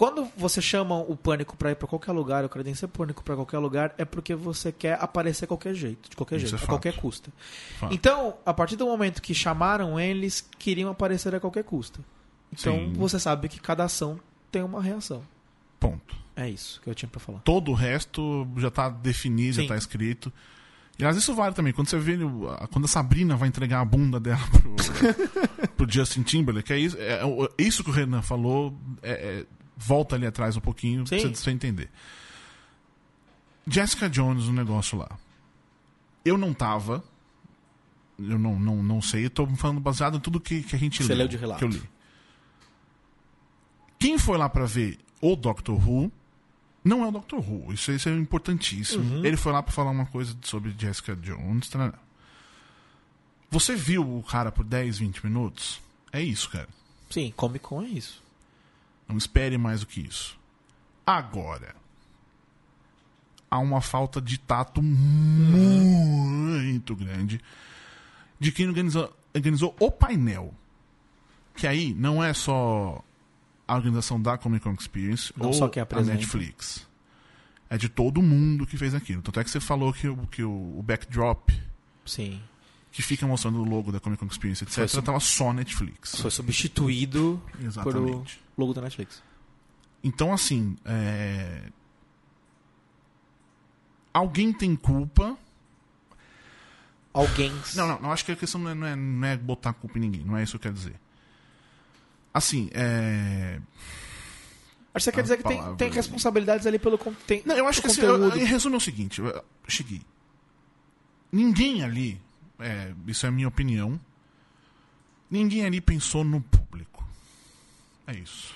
Quando você chama o Pânico pra ir pra qualquer lugar, o credencia Pânico pra qualquer lugar, é porque você quer aparecer qualquer jeito, de qualquer Isso jeito, é a fato. qualquer custo. Fato. Então, a partir do momento que chamaram eles, queriam aparecer a qualquer custo. Então, Sim. você sabe que cada ação tem uma reação. Ponto. É isso que eu tinha pra falar. Todo o resto já tá definido, já Sim. tá escrito. E às vezes isso vale também. Quando você vê quando a Sabrina vai entregar a bunda dela pro, <laughs> pro Justin Timberlake, é isso, é, é isso que o Renan falou. é- é- volta ali atrás um pouquinho pra Sim. você, você entender. Jessica Jones, o negócio lá. Eu não tava. Eu não, não, não sei. Eu tô falando baseado em tudo que, que a gente Você leu, leu de relato. Que eu li. Quem foi lá pra ver o Doctor Who não é o Doctor Who. Isso, isso é importantíssimo. Uhum. Ele foi lá pra falar uma coisa sobre Jessica Jones. tarará. Você viu o cara por 10, 20 minutos? É isso, cara. Sim, Comic Con é isso. Não espere mais do que isso. Agora, há uma falta de tato muito grande de quem organizou, organizou o painel. Que aí não é só a organização da Comic Con Experience Não ou só quem a. Netflix. É de todo mundo que fez aquilo. Tanto é que você falou que, o- que o, o backdrop Sim. Que fica mostrando o logo da Comic Con Experience, etc., Foi sub- tava só Netflix. Foi substituído Exatamente. por o logo da Netflix. Então, assim, é... alguém tem culpa. Alguém. Não, não, não acho que a questão não é, não é, não é botar culpa em ninguém, não é isso que eu quero dizer. Assim, é. Acho que você quer dizer que tem, tem responsabilidades ali pelo tem, Não, eu acho que assim, eu, em resumo é o seguinte: eu cheguei. Ninguém ali, é, isso é a minha opinião, ninguém ali pensou no público. É isso.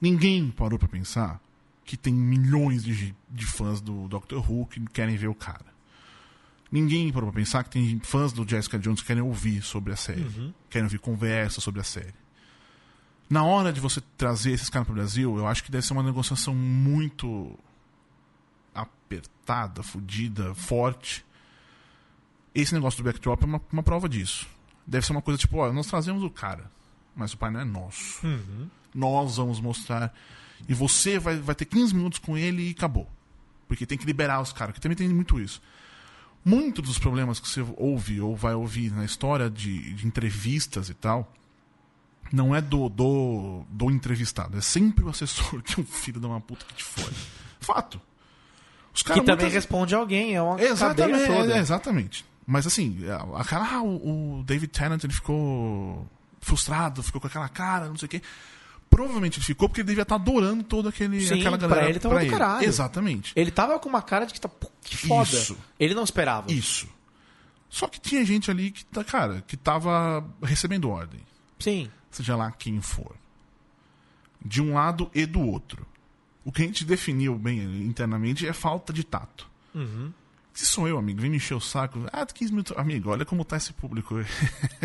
Ninguém parou pra pensar que tem milhões de, de fãs do Doctor Who que querem ver o cara. Ninguém parou pra pensar que tem fãs do Jessica Jones que querem ouvir sobre a série. Uhum. Querem ouvir conversa sobre a série. Na hora de você trazer esses caras pro Brasil, eu acho que deve ser uma negociação muito apertada, fodida, forte. Esse negócio do backdrop é uma, uma prova disso. Deve ser uma coisa tipo, ó, nós trazemos o cara. mas o painel é nosso. Nós vamos mostrar. E você vai, vai ter 15 minutos com ele e acabou. Porque tem que liberar os caras, que também tem muito isso. Muitos dos problemas que você ouve ou vai ouvir na história de, de entrevistas e tal, não é do, do, do entrevistado, é sempre o assessor <laughs> que é um filho de uma puta que te fode. Fato. Os Que caras também muitas- responde alguém, é uma Exatamente, é, exatamente. Mas assim, a- aquela, ah, o, David Tennant ele ficou frustrado, ficou com aquela cara, não sei o quê. Provavelmente ele ficou porque ele devia estar adorando todo aquele Sim, aquela pra galera. ele tava do caralho. Exatamente. Ele tava com uma cara de que tá. Que foda. Isso. Ele não esperava. Isso. Só que tinha gente ali que tá, cara, que tava recebendo ordem, Sim. seja lá quem for. De um lado e do outro. O que a gente definiu bem internamente é falta de tato. Uhum. Se sou eu, amigo, vem me encher o saco. Ah, 15 minutos. Amigo, olha como tá esse público.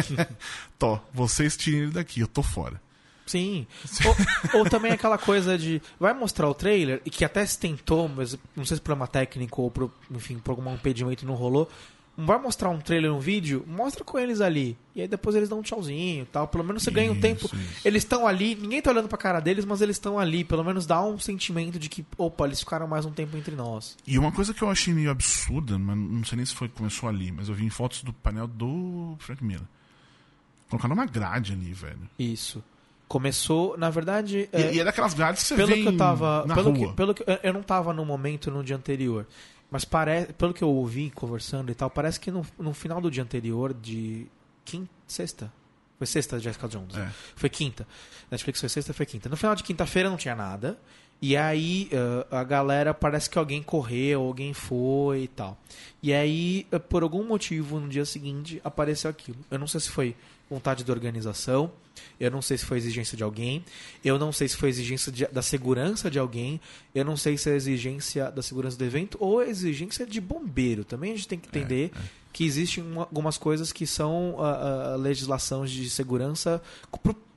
<laughs> Tô, vocês tirem ele daqui, eu tô fora. Sim. ou, ou também aquela coisa de. Vai mostrar o trailer, e que até se tentou, mas não sei se por problema técnico ou por, enfim, por algum impedimento não rolou. Vai mostrar um trailer, um vídeo, mostra com eles ali. E aí depois eles dão um tchauzinho e tal. Pelo menos você ganha um Isso, tempo. isso. Eles estão ali, ninguém tá olhando pra cara deles, mas eles estão ali. Pelo menos dá um sentimento de que, opa, eles ficaram mais um tempo entre nós. E uma coisa que eu achei meio absurda, mas não sei nem se foi começou ali, mas eu vi em fotos do painel do Frank Miller. Colocaram uma grade ali, velho. Isso. Começou, na verdade. E, é, e é daquelas grades que você pelo vê que eu tava. na Pelo rua. que, pelo que, eu não tava no momento no dia anterior. Mas parece, pelo que eu ouvi conversando e tal, parece que no, no final do dia anterior, de quinta, sexta. Foi sexta, Jessica Jones. É. Foi quinta. Netflix foi sexta, foi quinta. No final de quinta-feira não tinha nada. E aí eh, a galera parece que alguém correu, alguém foi e tal. E aí, eh, por algum motivo, no dia seguinte apareceu aquilo. Eu não sei se foi vontade da organização, eu não sei se foi exigência de alguém, eu não sei se foi exigência de- da segurança de alguém, eu não sei se é exigência da segurança do evento ou é exigência de bombeiro. Também a gente tem que entender que existem uma- algumas coisas que são a, legislação de segurança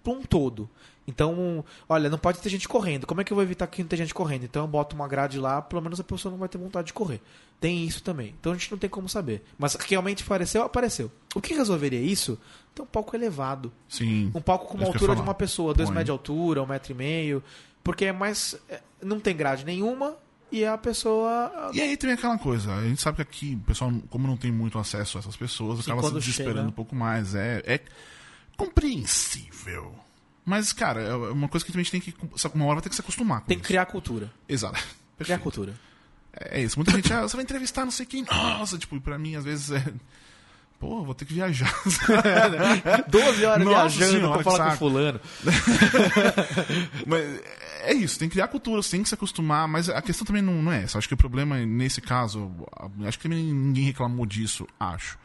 para um todo. Então, olha, não pode ter gente correndo. Como é que eu vou evitar que não tenha gente correndo? Então eu boto uma grade lá, pelo menos a pessoa não vai ter vontade de correr. Tem isso também. Então a gente não tem como saber. Mas realmente apareceu, apareceu. O que resolveria isso? Ter um palco elevado. Sim. Um palco com uma É ia altura de uma pessoa, dois metros de altura, um metro e meio. Porque é mais. é, Não tem grade nenhuma e a pessoa. E aí tem aquela coisa, a gente sabe que aqui o pessoal, como não tem muito acesso a essas pessoas, acaba se desesperando chega- um pouco mais. É, é compreensível. Mas, cara, é uma coisa que a gente tem que. Uma hora vai ter que se acostumar Tem que isso. criar cultura. Exato. Criar Perfeito. cultura. É isso. Muita gente, ah, você vai entrevistar não sei quem. Nossa, tipo, pra mim, às vezes é. Pô, vou ter que viajar. <laughs> 12 horas Nossa viajando senhora, pra falar com fulano. <laughs> Mas é isso, tem que criar cultura, você tem que se acostumar, mas a questão também não, não é essa. Acho que o problema nesse caso, acho que também ninguém reclamou disso, acho.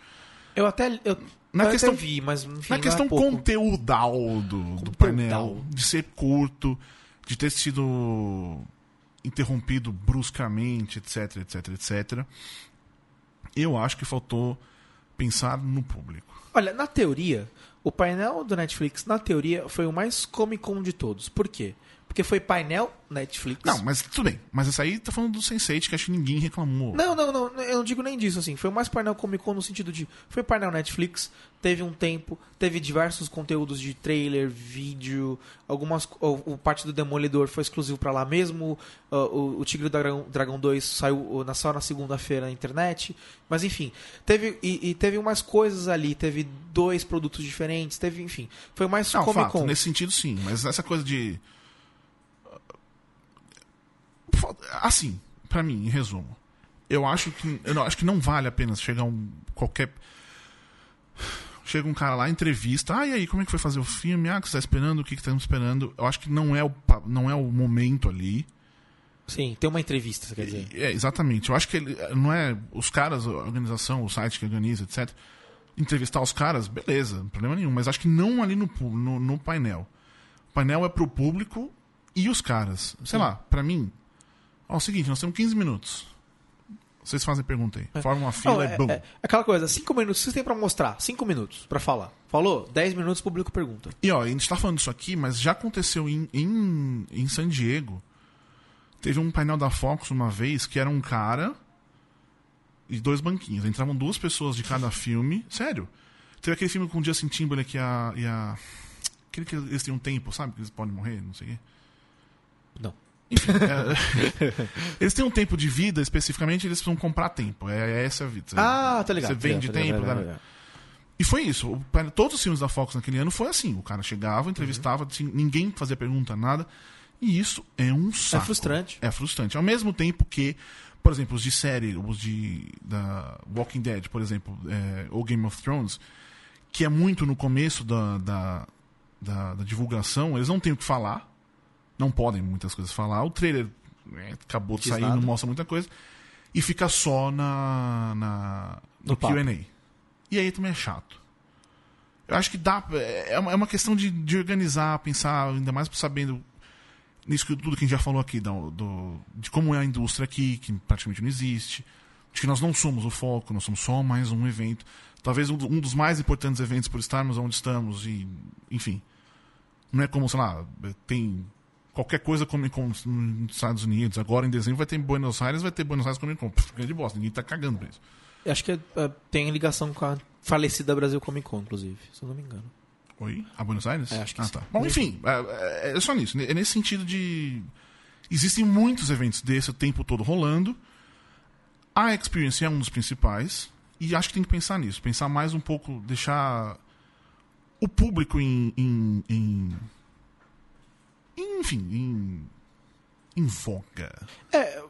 Eu até. Eu, Na eu questão- até vi, mas enfim. Na questão é pouco. conteudal do, do painel, de ser curto, de ter sido interrompido bruscamente, etc, etc, etc. Eu acho que faltou pensar no público. Olha, na teoria, o painel do Netflix, na teoria, foi o mais Comic Con de todos. Por quê? Porque foi painel Netflix. Não, mas tudo bem. Mas essa aí tá falando do Sense8, que acho que ninguém reclamou. Não, não, não, eu não digo nem disso, assim. Foi mais painel Comic Con no sentido de. Foi painel Netflix, teve um tempo, teve diversos conteúdos de trailer, vídeo, algumas. O, o parte do Demolidor foi exclusivo pra lá mesmo. uh, o, o Tigre do Dragão, Dragão 2 saiu na, só na segunda-feira na internet. Mas enfim, teve. E, e teve umas coisas ali, teve dois produtos diferentes, teve, enfim. Foi mais Não, Comic fato, Con. nesse sentido sim, mas essa coisa de. Assim, pra mim, em resumo, eu acho que. Eu não, acho que não vale a pena chegar um. qualquer. Chega um cara lá, entrevista, ah, e aí, como é que foi fazer o filme? Ah, o que você tá esperando? O que que estamos esperando? Eu acho que não é o, não é o momento ali. Sim, tem uma entrevista, você quer dizer. É, exatamente. Eu acho que ele, não é. Os caras, a organização, o site que organiza, etc. Entrevistar os caras, beleza, não problema nenhum. Mas acho que não ali no, no, no painel. O painel é pro público e os caras. Sei lá, pra mim. Ó, é o seguinte, nós temos 15 minutos. Vocês fazem pergunta aí. Forma uma fila Não, e é, bum. é aquela coisa, cinco minutos, vocês têm pra mostrar, cinco minutos pra falar. Falou? Dez minutos, o público pergunta. E ó, a gente tá falando isso aqui, mas já aconteceu em, em, em San Diego. Teve um painel da Fox uma vez que era um cara e dois banquinhos. Entravam duas pessoas de cada filme. Sério. Teve aquele filme com o Justin Timberlake e a. E a Aquele que eles têm um tempo, sabe? Que eles podem morrer, não sei o quê. Não. Enfim, é, eles têm um tempo de vida, especificamente, eles precisam comprar tempo. É, é essa a vida. Ah, tá ligado. Você vende Tá tempo, tá ligado, tá. E foi isso. Todos os filmes da Fox naquele ano foi assim. O cara chegava, Uhum. entrevistava, assim, ninguém fazia pergunta, nada. E isso é um saco. frustrante. É frustrante. Ao mesmo tempo que, por exemplo, os de série, os de da Walking Dead, por exemplo, é, ou Game of Thrones, que é muito no começo da, da, da, da divulgação, eles não têm o que falar. Não podem muitas coisas falar. O trailer é, acabou de Diz sair, nada. não mostra muita coisa. E fica só na, na, no. QA. E aí também é chato. Eu acho que dá. É uma, é uma questão de, de organizar, pensar, ainda mais sabendo nisso que tudo que a gente já falou aqui, do, do- de como é a indústria aqui, que praticamente não existe, de que nós não somos o foco, nós somos só mais um evento. Talvez um, um dos mais importantes eventos por estarmos onde estamos, e enfim. Não é como, sei lá, tem qualquer coisa Comic Con nos Estados Unidos, agora em dezembro vai ter em Buenos Aires, vai ter Buenos Aires Comic Con. Pff, grande bosta, ninguém tá cagando pra isso. Eu Acho que é, tem ligação com a falecida Brasil Comic Con, inclusive, se eu não me engano. Oi? A Buenos Aires? É, acho que ah, sim. tá. Bom, enfim, é, é- é só nisso. É nesse sentido de. Existem muitos eventos desse o tempo todo rolando. A Experience é um dos principais. E acho que tem que pensar nisso. Pensar mais um pouco, deixar o público em. em, em- enfim, em. em voga. É,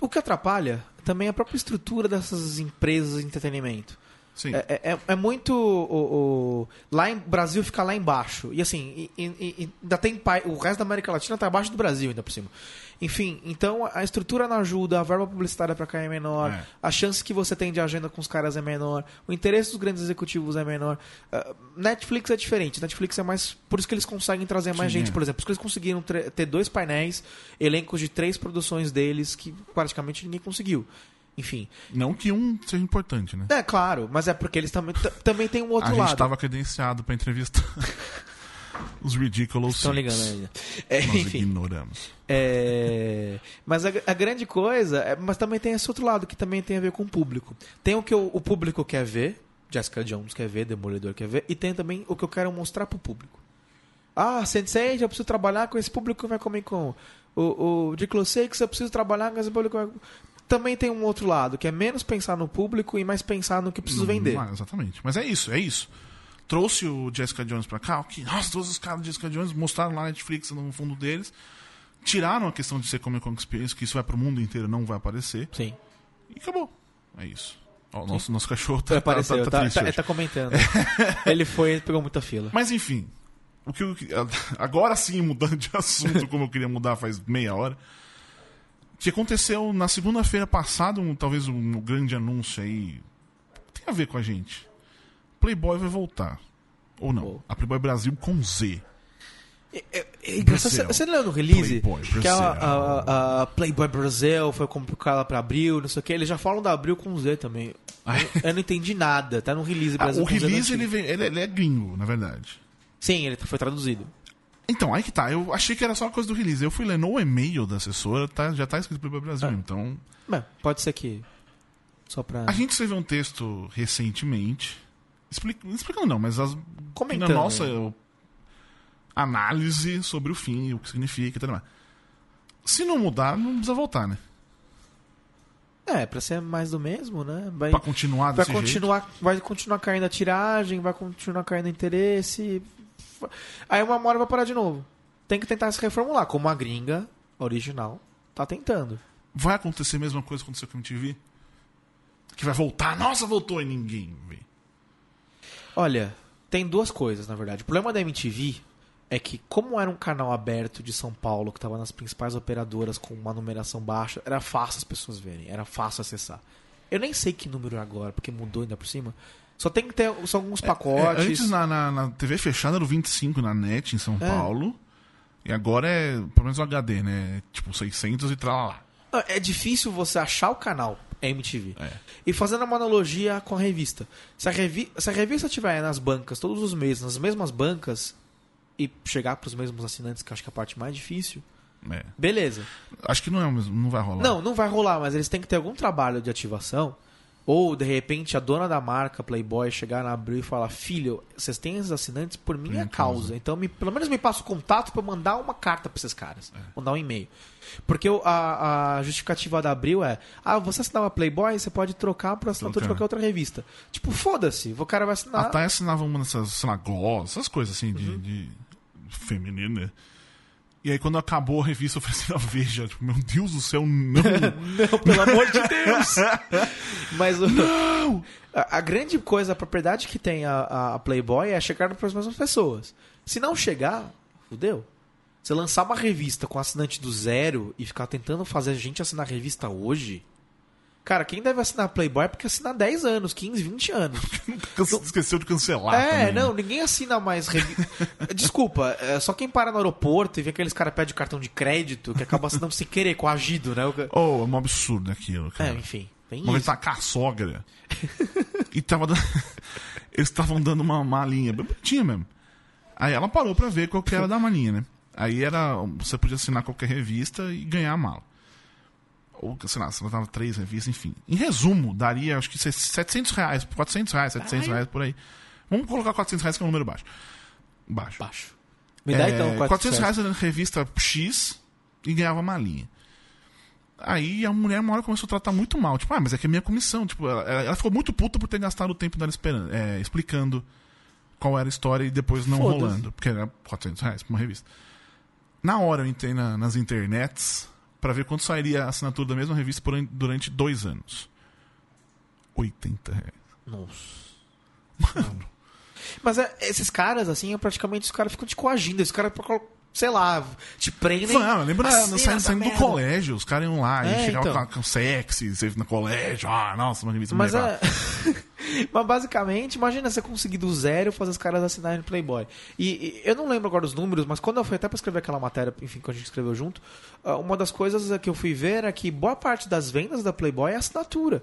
o que atrapalha também é a própria estrutura dessas empresas de entretenimento. Sim. É, é- é muito. O, o- lá em Brasil fica lá embaixo. E assim, e- e- ainda tem pai, o resto da América Latina tá abaixo do Brasil, ainda por cima. Enfim, então a estrutura não ajuda, a verba publicitária pra cá é menor, É. a chance que você tem de agenda com os caras é menor, o interesse dos grandes executivos é menor. Ah, Netflix é diferente, Netflix é mais. Por isso que eles conseguem trazer mais Sim, gente, é. por exemplo. Por isso que eles conseguiram ter dois painéis, elencos de três produções deles que praticamente ninguém conseguiu. Enfim. Não que um seja importante, né? É, claro, mas é porque eles também, também tem um outro a gente lado. estava credenciado pra entrevistar <laughs> os Ridiculous Estão ligando ainda. É, Nós enfim. ignoramos. É, mas a, a grande coisa, é- mas também tem esse outro lado que também tem a ver com o público. Tem o que o, o público quer ver, Jessica Jones quer ver, Demolidor quer ver, e tem também o que eu quero mostrar pro público. Ah, Sensei, já preciso trabalhar com esse público que vai comer com. O, o Dick Six, eu preciso trabalhar com esse público que vai... Também tem um outro lado, que é menos pensar no público e mais pensar no que preciso vender. Ah, exatamente. Mas é isso, é isso. Trouxe o Jessica Jones pra cá, que, nossa, todos os caras do Jessica Jones mostraram lá na Netflix no fundo deles. Tiraram a questão de ser Comic Con Experience, que isso vai pro mundo inteiro, não vai aparecer. Sim. E acabou. É isso. Ó, o nosso, nosso cachorro tá, tá, Apareceu, tá, tá, tá- tá comentando. <laughs> Ele foi e pegou muita fila. Mas enfim, o que eu- agora sim, mudando de assunto, como eu queria mudar faz meia hora. O que aconteceu na segunda-feira passada, um, talvez um grande anúncio aí. Tem a ver com a gente. Playboy vai voltar. Ou não. Oh. A Playboy Brasil com Z. É, é, é Brasil. Você, você leu no release? Playboy que a, a- a- Playboy Brasil foi complicada pra Abril, não sei o que. Eles já falam da Abril com Z também. Eu, eu não entendi nada. Tá no release Ah, Brasil o com Z release ele, vem- ele, ele é gringo, na verdade. Sim, ele foi traduzido. Então, aí que tá. Eu achei que era só uma coisa do release. Eu fui ler no e-mail da assessora, tá, já tá escrito Playboy Brasil. Ah. Então, Bem, pode ser que. Só pra. A gente escreveu um texto recentemente, explica- explicando não, mas as, Comentando, na nossa né? análise sobre o fim, o que significa e tudo mais. Se não mudar, não precisa voltar, né? É, pra ser mais do mesmo, né? Vai, Pra continuar vai desse jeito. continuar, vai continuar caindo a tiragem, vai continuar caindo interesse. Aí uma hora vai parar de novo. Tem que tentar se reformular, como a gringa original tá tentando. Vai acontecer a mesma coisa que aconteceu com a MTV? Que vai voltar, nossa, voltou e ninguém vê. Olha, tem duas coisas, na verdade. O problema da MTV é que, como era um canal aberto de São Paulo, que estava nas principais operadoras com uma numeração baixa, era fácil as pessoas verem, era fácil acessar. Eu nem sei que número é agora, porque mudou ainda por cima. Só tem que ter são alguns É, pacotes. antes na, na, na TV fechada era o 25 na net em São É. Paulo. E agora é, pelo menos o HD, né? Tipo 600 e tralá. É difícil você achar o canal MTV. É. E fazendo uma analogia com a revista. Se a, revi se a revista estiver nas bancas todos os meses, nas mesmas bancas, e chegar para os mesmos assinantes, que eu acho que é a parte mais difícil, É. beleza. Acho que não, é, o mesmo, não vai rolar. Não, não vai rolar, mas eles têm que ter algum trabalho de ativação Ou, de repente, a dona da marca Playboy chegar na Abril e falar: Filho, vocês têm esses assinantes por minha causa. causa. Então, me- pelo menos me passa o contato pra eu mandar uma carta pra esses caras. Mandar um e-mail. Porque a, a justificativa da Abril é: Ah, você assinava Playboy, você pode trocar por assinatura de qualquer outra revista. Tipo, foda-se, o cara vai assinar. Até assinava uma dessas, sei lá, gloss, essas coisas assim de, Uhum. de feminino, né? E aí quando acabou a revista oferecendo a Veja, tipo, meu Deus do céu, não! <laughs> Não, pelo amor de Deus! <laughs> Mas o, a, a grande coisa, a propriedade que tem a, a Playboy é chegar para as mesmas pessoas. Se não chegar, fudeu. Você lançar uma revista com assinante do zero e ficar tentando fazer a gente assinar a revista hoje. Cara, quem deve assinar Playboy é porque assina há 10 anos, 15, 20 anos. <laughs> Esqueceu de cancelar é, também. né? não, ninguém assina mais revista. <laughs> Desculpa, é só quem para no aeroporto e vê aqueles caras pedem cartão de crédito que acaba assinando sem querer, coagido, né? <laughs> Oh, é um absurdo aquilo, É, cara. enfim. Tem Uma vez tá com a sogra. e tava dando... Eles estavam dando uma malinha, bem bonitinha mesmo. Aí ela parou pra ver qual que era da malinha, né? Aí era. Você podia assinar qualquer revista e ganhar a mala. Ou, sei lá, você dava três revistas, enfim. Em resumo, daria acho que 700 reais, 400 reais, 700 Ai. reais por aí. Vamos colocar 400 reais que é um número baixo. Baixo. Baixo. Me dá É, então 400 reais na revista X e ganhava malinha. Aí a mulher uma hora começou a tratar muito mal. Tipo, ah, mas é que é minha comissão. Tipo, ela, ela ficou muito puta por ter gastado o tempo dela esperando, é, explicando qual era a história e depois não rolando. Porque era 400 reais pra uma revista. Na hora eu entrei na- nas internets pra ver quanto sairia a assinatura da mesma revista por- durante dois anos. 80 reais. Nossa. Mas é, esses caras, assim, é praticamente os caras ficam te coagindo. Os caras, sei lá, te prendem. Não, lembra assina saindo, saindo do colégio, os caras iam lá É, e chegavam então. com, com sexy, você no colégio, ah, nossa, uma revista Mas é. <laughs> Mas basicamente, imagina você conseguir do zero fazer os caras assinarem Playboy. E, e eu não lembro agora os números, mas quando eu fui até pra escrever aquela matéria, enfim, que a gente escreveu junto, ah, uma das coisas que eu fui ver é que boa parte das vendas da Playboy é assinatura.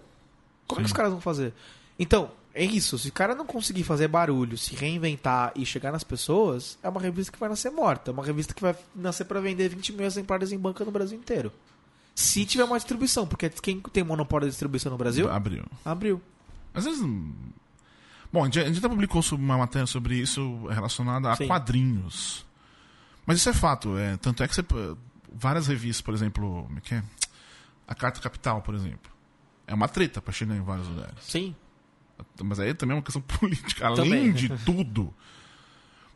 Como é que os caras vão fazer? Então, é isso. Se o cara não conseguir fazer barulho, se reinventar e chegar nas pessoas, é uma revista que vai nascer morta. É uma revista que vai nascer pra vender 20 mil exemplares em banca no Brasil inteiro. Se tiver uma distribuição, porque quem tem monopólio de distribuição no Brasil? Abriu. Abriu. Às vezes. Bom, a gente, a gente até publicou uma matéria sobre isso relacionada a Sim. quadrinhos. Mas isso é fato. É, tanto é que você. Várias revistas, por exemplo. Como é que é? A Carta Capital, por exemplo. É uma treta pra chegar em vários lugares. Sim. Mas aí também é uma questão <laughs> política, além Também. de tudo.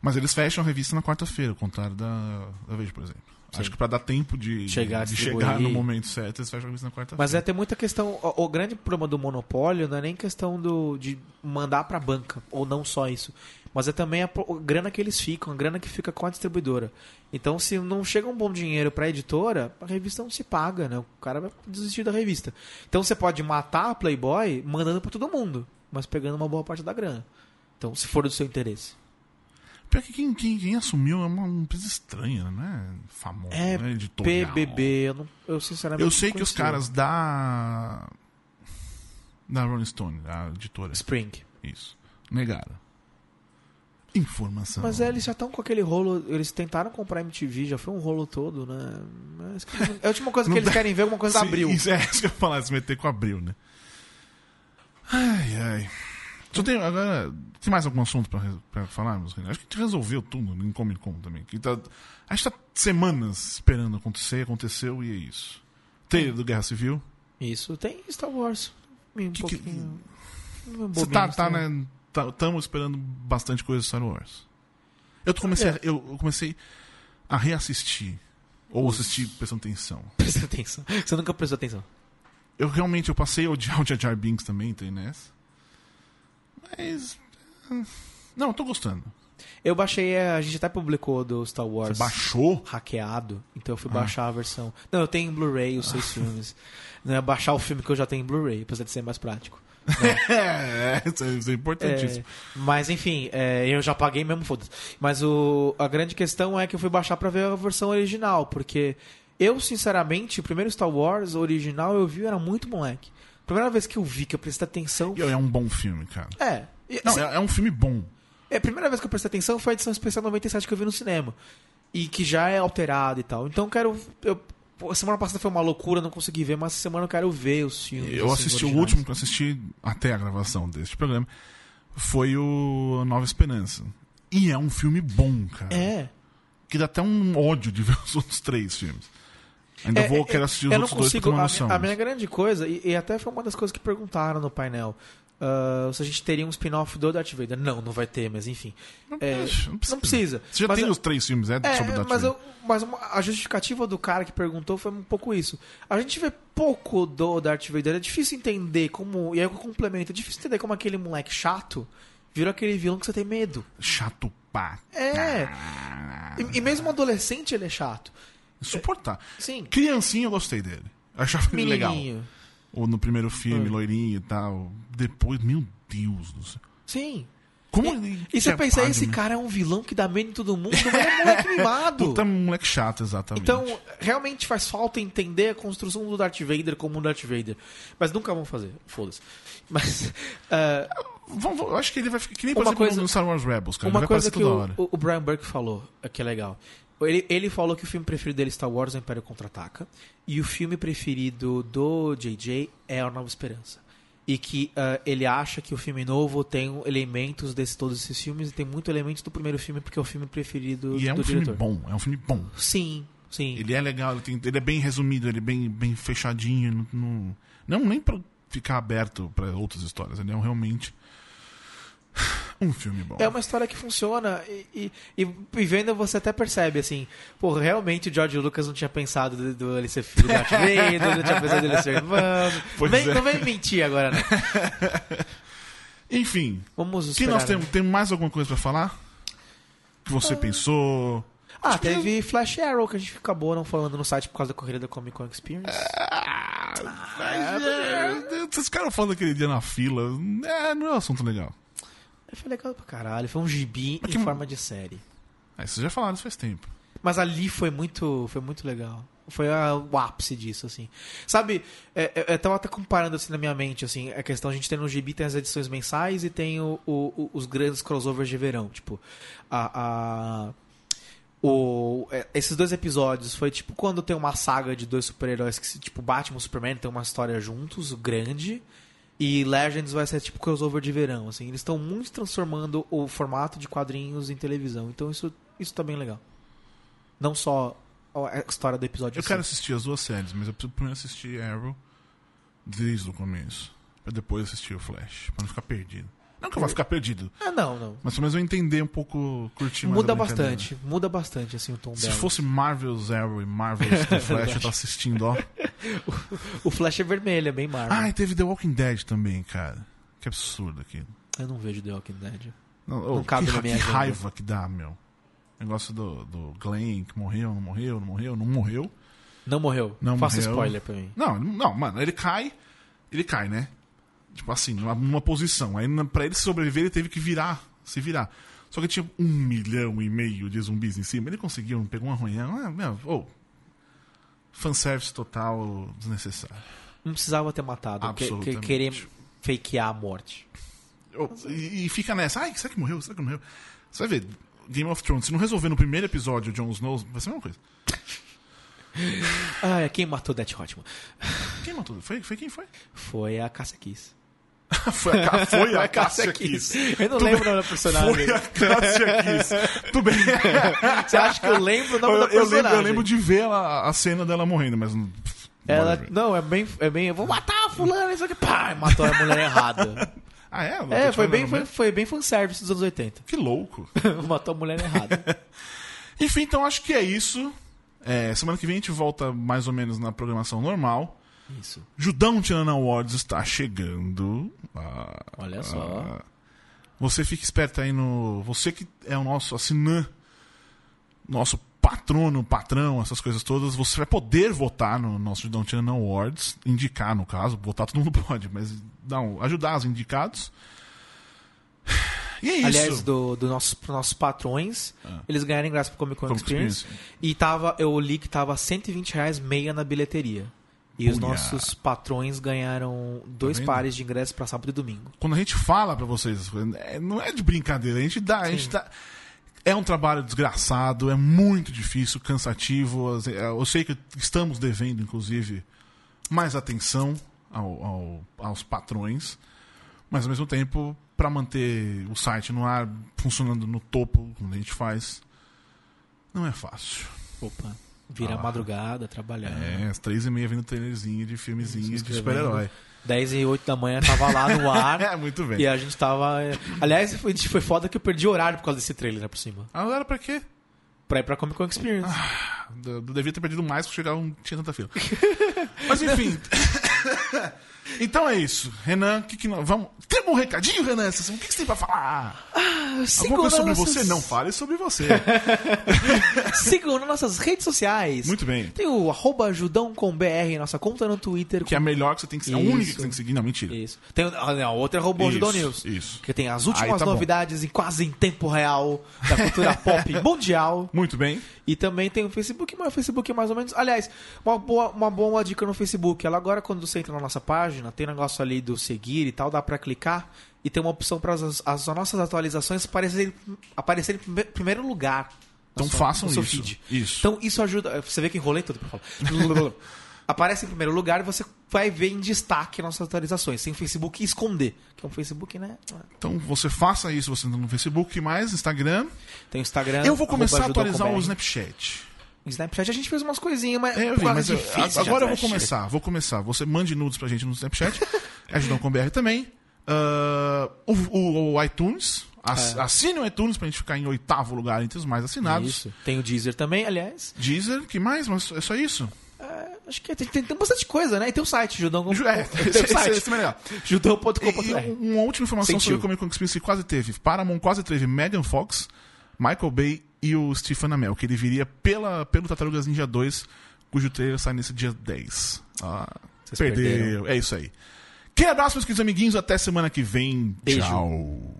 Mas eles fecham a revista na quarta-feira, ao contrário da, da Veja, por exemplo. Sim. Acho que pra dar tempo de, Chegar, de chegar no momento certo, eles fecham a revista na quarta-feira. Mas é ter muita questão. O, o grande problema do monopólio não é nem questão do, de mandar pra banca, ou não só isso. Mas é também a, a grana que eles ficam, a grana que fica com a distribuidora. Então, se não chega um bom dinheiro pra editora, a revista não se paga, né? O cara vai desistir da revista. Então, você pode matar a Playboy mandando pra todo mundo, mas pegando uma boa parte da grana. Então, se for do seu interesse. Pior que quem, quem, quem assumiu é uma empresa estranha, não é famosa, É não é editorial. PBB, eu, não, eu sinceramente. Eu sei que os caras da. da Rolling Stone, a editora, Spring. isso, negaram. Informação. Mas é, eles já estão com aquele rolo. Eles tentaram comprar MTV, já foi um rolo todo, né? Mas <laughs> é a última coisa que eles dá- querem ver é alguma coisa da Sim, Abril. Isso é <laughs> isso que eu ia falar, se meter com abril, né? Ai, ai. Só tem agora. Tem mais algum assunto pra, pra falarmos? Renan? Acho que a gente resolveu tudo em Comic Con também. Que tá, a gente tá semanas esperando acontecer, aconteceu e é isso. Trailer do Guerra Civil. Isso, tem Star Wars. Um Que pouquinho. um Você tá, tá, Star Wars. né? Estamos esperando bastante coisa de Star Wars. Eu comecei, a, É. eu eu comecei a reassistir. Ou assistir prestando atenção. <laughs> Presta atenção. Você nunca prestou atenção. Eu realmente eu passei a odiar o Jar Jar Binks também, tem nessa. Mas. hum, Não, eu tô gostando. Eu baixei, é, a gente até publicou do Star Wars. Você baixou? hackeado, então eu fui Ah. baixar a versão. Não, eu tenho em Blu-ray os seis <laughs> filmes. Não é baixar o filme que eu já tenho em Blu-ray, apesar de ser mais prático. <laughs> É, isso é, isso é importantíssimo. É, mas enfim, é, eu já paguei mesmo, foda-se. Mas o, a grande questão é que eu fui baixar pra ver a versão original, porque eu, sinceramente, o primeiro Star Wars original eu vi eu era muito moleque. Primeira vez que eu vi, que eu prestei atenção. E é um bom filme, cara. É. Não, se- é, é um filme bom. é, a primeira vez que eu prestei atenção foi a edição especial 97 que eu vi no cinema. E que já é alterada e tal. Então eu quero. Eu pô, semana passada foi uma loucura, não consegui ver, mas essa semana eu quero ver os filmes. Eu assim, assisti o originais. último que eu assisti até a gravação deste programa. Foi o Nova Esperança. E é um filme bom, cara. É. Que dá até um ódio de ver os outros três filmes. Ainda É, vou é, querer assistir os eu não outros dois ter consigo. uma A, a minha grande coisa, e, e até foi uma das coisas que perguntaram no painel. ah, se a gente teria um spin-off do Darth Vader. Não, não vai ter, mas enfim. É, Não precisa. não precisa. Você já Mas tem eu- os três filmes, é, É, sobre Darth mas, Vader. eu- mas uma- a justificativa do cara que perguntou foi um pouco isso. A gente vê pouco do Darth Vader. É difícil entender como. E aí eu complemento. É difícil entender como aquele moleque chato virou aquele vilão que você tem medo. Chato pá. É. E, e mesmo adolescente ele é chato. Insuportável. Sim. Criancinha eu gostei dele. Eu achava ele legal. Ou no primeiro filme, Hum. loirinho e tal. Depois, meu Deus do céu. Sim. Como E, e você é pensa, esse né? cara é um vilão que dá medo em todo mundo, mas é um moleque <laughs> mimado. Puta moleque chato, exatamente. Então, realmente faz falta entender a construção do Darth Vader como um Darth Vader. Mas nunca vão fazer, foda-se. Mas, <laughs> Vamos- vamos- eu acho que ele vai ficar que nem, Uma exemplo, coisa- no Star Wars Rebels, cara. uma coisa que o, hora. o- Brian Burke falou, que é legal. Ele, ele falou que o filme preferido dele é Star Wars, O Império Contra-Ataca. E o filme preferido do JJ é A Nova Esperança. E que ah, ele acha que o filme novo tem elementos de todos esses filmes e tem muito elementos do primeiro filme porque é o filme preferido E é um do filme diretor. bom, é um filme bom. Sim, sim. Ele é legal, ele, tem- ele é bem resumido, ele é bem, bem fechadinho. Não, não, não nem pra ficar aberto pra outras histórias. Ele é um, realmente um filme bom. É uma história que funciona e, e, e- vendo você até percebe, assim, pô, realmente o George Lucas não tinha pensado do, do ele ser filho do Darth <laughs> Vader, não tinha pensado dele ser irmão. Vem- é. Não vem mentir agora, né? <laughs> Enfim, Vamos que esperar. nós né? temos? Tem mais alguma coisa pra falar? Que você pensou? Ah, teve Flash Arrow que a gente acabou não falando no site por causa da corrida da Comic Con Experience. Ah, mas, é, vocês ficaram falando aquele dia na fila. É, não é um assunto legal. Foi legal pra caralho, foi um gibi Mas em forma de série. Aí vocês já falaram isso faz tempo. Mas ali foi muito, foi muito legal. Foi a- o ápice disso, assim. Sabe, é, é, eu tava até comparando assim na minha mente, assim, a questão, a gente tem no GB tem as edições mensais e tem o- o- os grandes crossovers de verão. Tipo, a. a- o, é, esses dois episódios foi tipo quando tem uma saga de dois super-heróis que, tipo, Batman e Superman tem uma história juntos, grande. E Legends vai ser tipo crossover de verão, assim. Eles estão muito transformando o formato de quadrinhos em televisão. Então isso, isso tá bem legal. Não só a história do episódio. Eu si. quero assistir as duas séries, mas eu preciso primeiro assistir Arrow desde o começo. Pra depois assistir o Flash. Pra não ficar perdido. Não que eu vá ficar perdido, Ah, não, não. mas pelo menos eu entender um pouco, curtir mais Muda bastante. Muda bastante, assim, o tom Se dela. fosse Marvel's Arrow e Marvel's <laughs> The Flash, eu tava assistindo, ó. <laughs> O Flash é vermelho, é bem Marvel. Ah, e teve The Walking Dead também, cara. Que absurdo aquilo. Eu não vejo The Walking Dead. Não, Não ô, cabe que, na minha que agenda. raiva que dá, meu. Negócio do, do Glenn, que morreu, não morreu, não morreu, não morreu. Não morreu. Não Faça morreu. spoiler pra mim. Não, não, mano, ele cai. Ele cai, né? Tipo assim, numa, numa posição. Aí pra ele sobreviver, ele teve que virar, se virar. Só que tinha um milhão e meio de zumbis em cima. Ele conseguiu, pegou um arranhão. Ah, meu, ô. fanservice total desnecessário. Não precisava ter matado. Que, querer fakear a morte. Ô, E, e fica nessa. Ai, será que morreu? Será que morreu? Você vai ver, Game of Thrones, se não resolver no primeiro episódio o Jon Snow, vai ser a mesma coisa. <laughs> Ah, quem matou Death Hotman? Quem matou? Foi, foi quem foi? Foi a Cassia Kiss. <laughs> Foi a, foi a Cássia Kiss. Eu não Tudo lembro bem. o nome da personagem. Foi a Cássia Kiss. Tudo bem. <laughs> Você acha que eu lembro o nome Eu, da eu personagem? lembro, eu lembro de ver ela- a cena dela morrendo, mas. não- Ela, não, é bem, é bem. Eu vou matar a fulana, isso aqui. Pá, matou a mulher errada. <laughs> Ah, é? É, foi bem, foi, mesmo? foi bem fanservice dos anos 80. Que louco. matou a mulher errada. Enfim, então acho que é isso. É, semana que vem a gente volta mais ou menos na programação normal. Isso. Judão Tirana Awards está chegando. Ah, Olha só. ah, você fica esperto aí no. Você que é o nosso assinã, nosso patrono, patrão, essas coisas todas, você vai poder votar no nosso Judão Tirana Awards. Indicar, no caso. Votar todo mundo <laughs> pode, mas não, ajudar os indicados. <sighs> E é isso. Aliás, do, do nossos, pros nossos patrões, eles ganharam ingresso pro Comic Con Comic Experience. Experience. E tava, eu li que tava 120 reais meia na bilheteria. E os nossos patrões ganharam dois vendo? pares de ingressos pra sábado e domingo. quando a gente fala pra vocês, é, não é de brincadeira, a gente dá, a gente dá. É um trabalho desgraçado, é muito difícil, cansativo. é, Eu sei que estamos devendo, inclusive, mais atenção ao- ao- aos patrões, mas ao mesmo tempo, para manter o site no ar, funcionando no topo, como a gente faz, não é fácil. Opa. Vira Ah. madrugada, trabalhar. É, às três e meia vendo trailerzinho de filmezinho de super-herói. 10 e 8 da manhã tava lá no ar. <laughs> É, muito bem. e a gente tava. é, Aliás, foi, foi foda que eu perdi horário por causa desse trailer né, por cima. Agora pra quê? Pra ir pra Comic Con Experience. Eu eu devia ter perdido mais porque chegar não tinha tanta fila. <laughs> Mas enfim. <laughs> então é isso. Renan, que que nós, vamos. Tem um recadinho, Renan? O que que você tem pra falar? Sigam Alguma coisa sobre nossas- você? Não, fale sobre você. <laughs> Sigam nas nossas redes sociais. Muito bem. Tem o arroba Judão com BR, nossa conta no Twitter. Que é a melhor que você tem que seguir. A única que você tem que seguir. Não, mentira. Isso. Tem a outra é arroba Judão News. isso. Que tem as últimas tá bom. novidades em quase em tempo real da cultura <laughs> pop mundial. Muito bem. E também tem o Facebook, mas o Facebook é mais ou menos. Aliás, uma boa, uma boa dica no Facebook. Ela agora, quando você entra na nossa página, tem um negócio ali do seguir e tal, dá pra clicar e tem uma opção para as, as nossas atualizações aparecerem, aparecerem em prime- primeiro lugar. Então sua- façam isso. feed. Isso. Então isso ajuda. Você vê que enrolei tudo pra falar. <laughs> Aparece em primeiro lugar e você vai ver em destaque nossas atualizações. Sem Facebook esconder. Que é um Facebook, né? Então você faça isso, você no Facebook, mais Instagram. Tem o Instagram. Eu vou começar a atualizar o BR. Snapchat. Snapchat a gente fez umas coisinhas, mas, É, eu vi, mas eu- difícil agora eu vou começar, vou começar. Você mande nudes pra gente no Snapchat, <laughs> ajudam com BR também. Ah, o, o- o iTunes, ass- assine o iTunes pra gente ficar em oitavo lugar entre os mais assinados. Isso. Tem o Deezer também, aliás. Deezer, que mais? Mas é só isso? É, acho que tem, tem, tem bastante coisa, né? E tem o site, judão. Ju- É, <laughs> tem o site. esse, esse é melhor. E judão.com.br. um- uma última informação Sentiu. sobre o Comic Con Experience que quase teve. Paramount quase teve Megan Fox, Michael Bay e o Stephen Amell, que ele viria pela, pelo Tartarugas Ninja 2, cujo trailer sai nesse dia 10. Ah, Vocês perdeu. perderam. É isso aí. Que abraço, meus queridos amiguinhos. Até semana que vem. Beijo. Tchau.